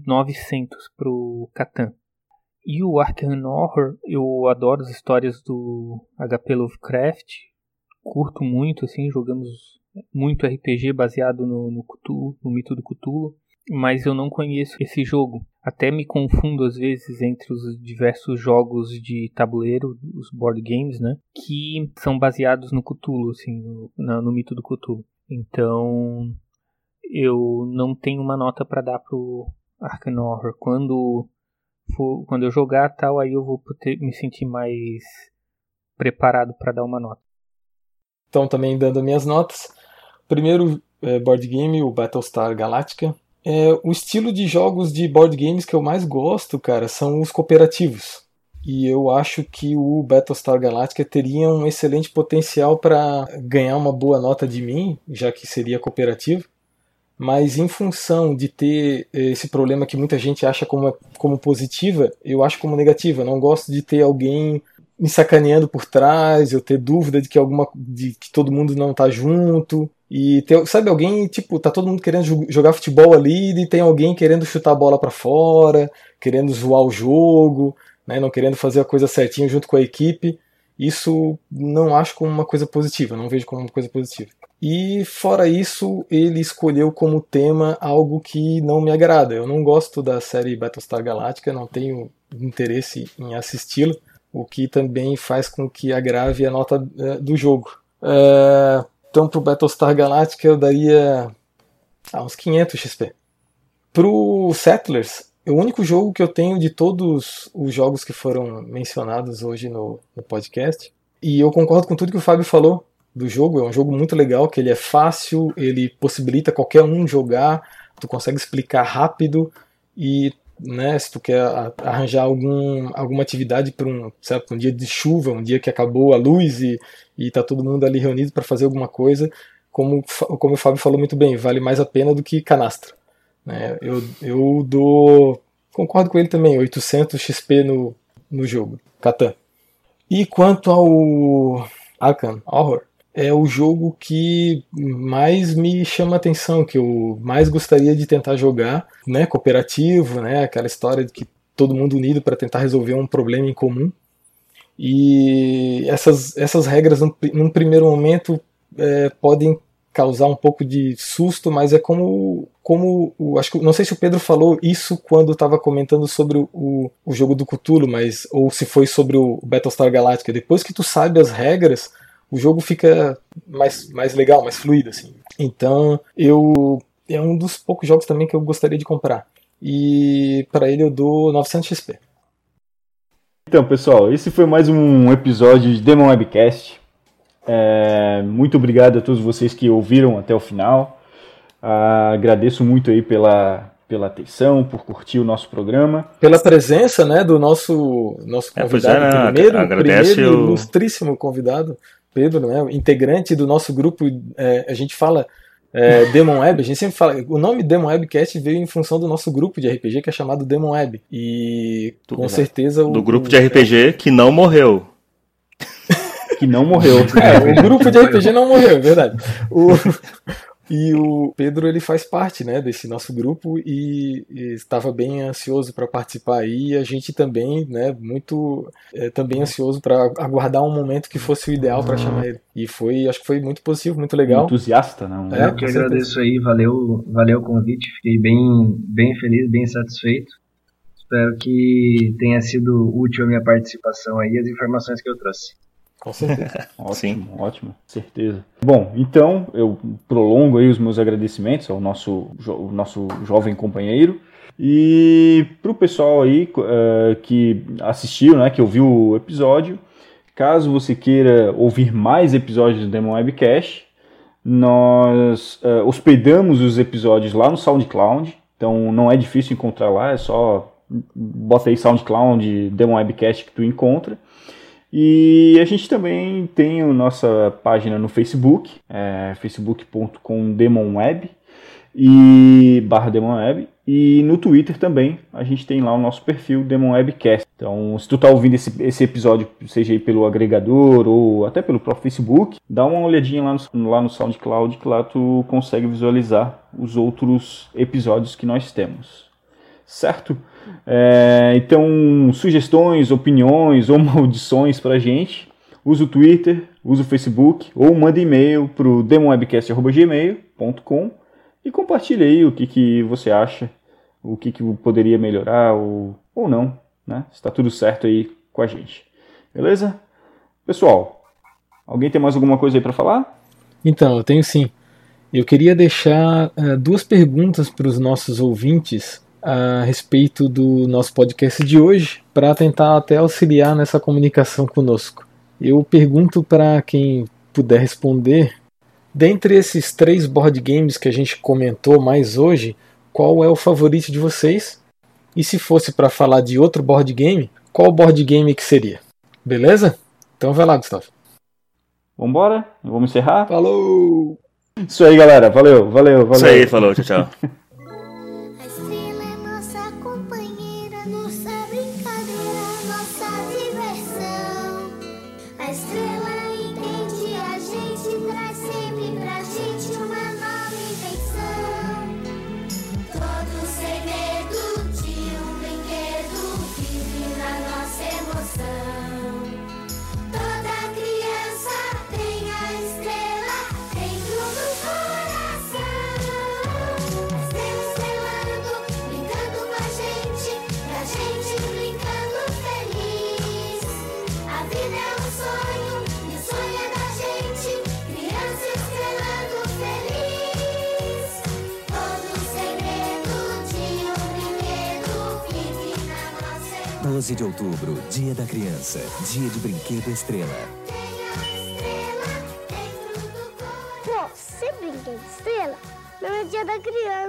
900 pro Catan. E o Arkham Horror, eu adoro as histórias do HP Lovecraft, curto muito, assim, jogamos muito RPG baseado no, no Cthulhu, no mito do Cthulhu, mas eu não conheço esse jogo. Até me confundo às vezes entre os diversos jogos de tabuleiro, os board games, né, que são baseados no Cthulhu, assim, no, no mito do Cthulhu. Então, eu não tenho uma nota para dar pro Arkham Horror. Quando for, quando eu jogar tal, aí eu vou me sentir mais preparado para dar uma nota. Então, também dando minhas notas. Primeiro é, board game, o Battlestar Galactica. É, o estilo de jogos de board games que eu mais gosto, cara, são os cooperativos. E eu acho que o Battlestar Galactica teria um excelente potencial para ganhar uma boa nota de mim, já que seria cooperativo mas em função de ter esse problema que muita gente acha como, como positiva, eu acho como negativa. Não gosto de ter alguém me sacaneando por trás, eu ter dúvida de que alguma de que todo mundo não tá junto. E ter, sabe, alguém, tipo, tá todo mundo querendo jogar futebol ali e tem alguém querendo chutar a bola para fora, querendo zoar o jogo, né, não querendo fazer a coisa certinho junto com a equipe. Isso não acho como uma coisa positiva, não vejo como uma coisa positiva. E fora isso, ele escolheu como tema algo que não me agrada. Eu não gosto da série Battlestar Galactica, não tenho interesse em assisti-la, o que também faz com que agrave a nota é, do jogo. É, então, pro Battlestar Galactica eu daria ah, uns 500 XP. Pro Settlers, o único jogo que eu tenho de todos os jogos que foram mencionados hoje no, no podcast, e eu concordo com tudo que o Fábio falou, do jogo. É um jogo muito legal, que ele é fácil, ele possibilita qualquer um jogar, tu consegue explicar rápido e né, se tu quer arranjar algum, alguma atividade para um, certo, um dia de chuva, um dia que acabou a luz e, e tá todo mundo ali reunido para fazer alguma coisa, como, como o Fábio falou muito bem, vale mais a pena do que canastra. Né? Eu, eu dou, concordo com ele também, 800 XP no, no jogo, Catan. E quanto ao Arkham Horror, é o jogo que mais me chama atenção, que eu mais gostaria de tentar jogar, né, cooperativo, né, aquela história de que todo mundo unido para tentar resolver um problema em comum. E essas, essas regras, num, num primeiro momento, é, podem causar um pouco de susto, mas é como, como acho que não sei se o Pedro falou isso quando estava comentando sobre o, o jogo do Cthulhu, mas ou se foi sobre o Battlestar Galactica. Depois que tu sabe as regras, o jogo fica mais, mais legal, mais fluido, assim. Então, eu é um dos poucos jogos também que eu gostaria de comprar. E para ele eu dou 900 XP. Então, pessoal, esse foi mais um episódio de Demon Webcast. É, muito obrigado a todos vocês que ouviram até o final. Ah, agradeço muito aí pela, pela atenção, por curtir o nosso programa. Pela presença né, do nosso, nosso é, convidado, é, né? primeiro, primeiro o... ilustríssimo convidado. Pedro, né, integrante do nosso grupo, é, a gente fala é, Demon Web, a gente sempre fala, o nome Demon Webcast veio em função do nosso grupo de RPG que é chamado Demon Web. E Tudo com certeza o, Do grupo de RPG que não morreu. que não morreu. [LAUGHS] É, o grupo de RPG não morreu, é verdade. O, e o Pedro ele faz parte né, desse nosso grupo e, e estava bem ansioso para participar aí. E a gente também, né, muito é, também ansioso para aguardar um momento que fosse o ideal para chamar ele. E foi, acho que foi muito positivo, muito legal. Entusiasta, não? É, Eu que agradeço aí, valeu, valeu o convite, fiquei bem, bem feliz, bem satisfeito. Espero que tenha sido útil a minha participação aí, as informações que eu trouxe. Com certeza. [LAUGHS] ótimo, Sim. ótimo, certeza. Bom, então eu prolongo aí os meus agradecimentos ao nosso, jo nosso jovem companheiro. E para o pessoal aí uh, que assistiu, né, que ouviu o episódio, caso você queira ouvir mais episódios do Demon Webcast, nós uh, hospedamos os episódios lá no SoundCloud, então não é difícil encontrar lá, é só bota aí SoundCloud Demon Webcast que tu encontra. E a gente também tem a nossa página no Facebook, é facebook.com demonweb. e barra DemonWeb. E no Twitter também a gente tem lá o nosso perfil DemonWebcast. Então, se tu tá ouvindo esse, esse episódio, seja aí pelo agregador ou até pelo próprio Facebook, dá uma olhadinha lá no, lá no SoundCloud que lá tu consegue visualizar os outros episódios que nós temos. Certo? É, então, sugestões, opiniões ou [LAUGHS] maldições pra gente, usa o Twitter, usa o Facebook ou manda e-mail pro demonwebcast.gmail.com e compartilhe aí o que, que você acha, o que, que poderia melhorar ou, ou não, né? Está tudo certo aí com a gente. Beleza? Pessoal, alguém tem mais alguma coisa aí para falar? Então, eu tenho sim. Eu queria deixar uh, duas perguntas para os nossos ouvintes a respeito do nosso podcast de hoje, para tentar até auxiliar nessa comunicação conosco. Eu pergunto para quem puder responder Dentre esses três board games que a gente comentou mais hoje, qual é o favorito de vocês? E se fosse para falar de outro board game, qual board game que seria? Beleza? Então vai lá, Gustavo. Vambora? Vamos encerrar? Falou! Isso aí, galera. Valeu, valeu, valeu. Isso aí, falou, tchau, tchau. [LAUGHS] 7 de outubro, Dia da Criança, Dia de Brinquedo Estrela. Tem a estrela dentro do coração. Bom, você brinquedo estrela? Não é dia da criança.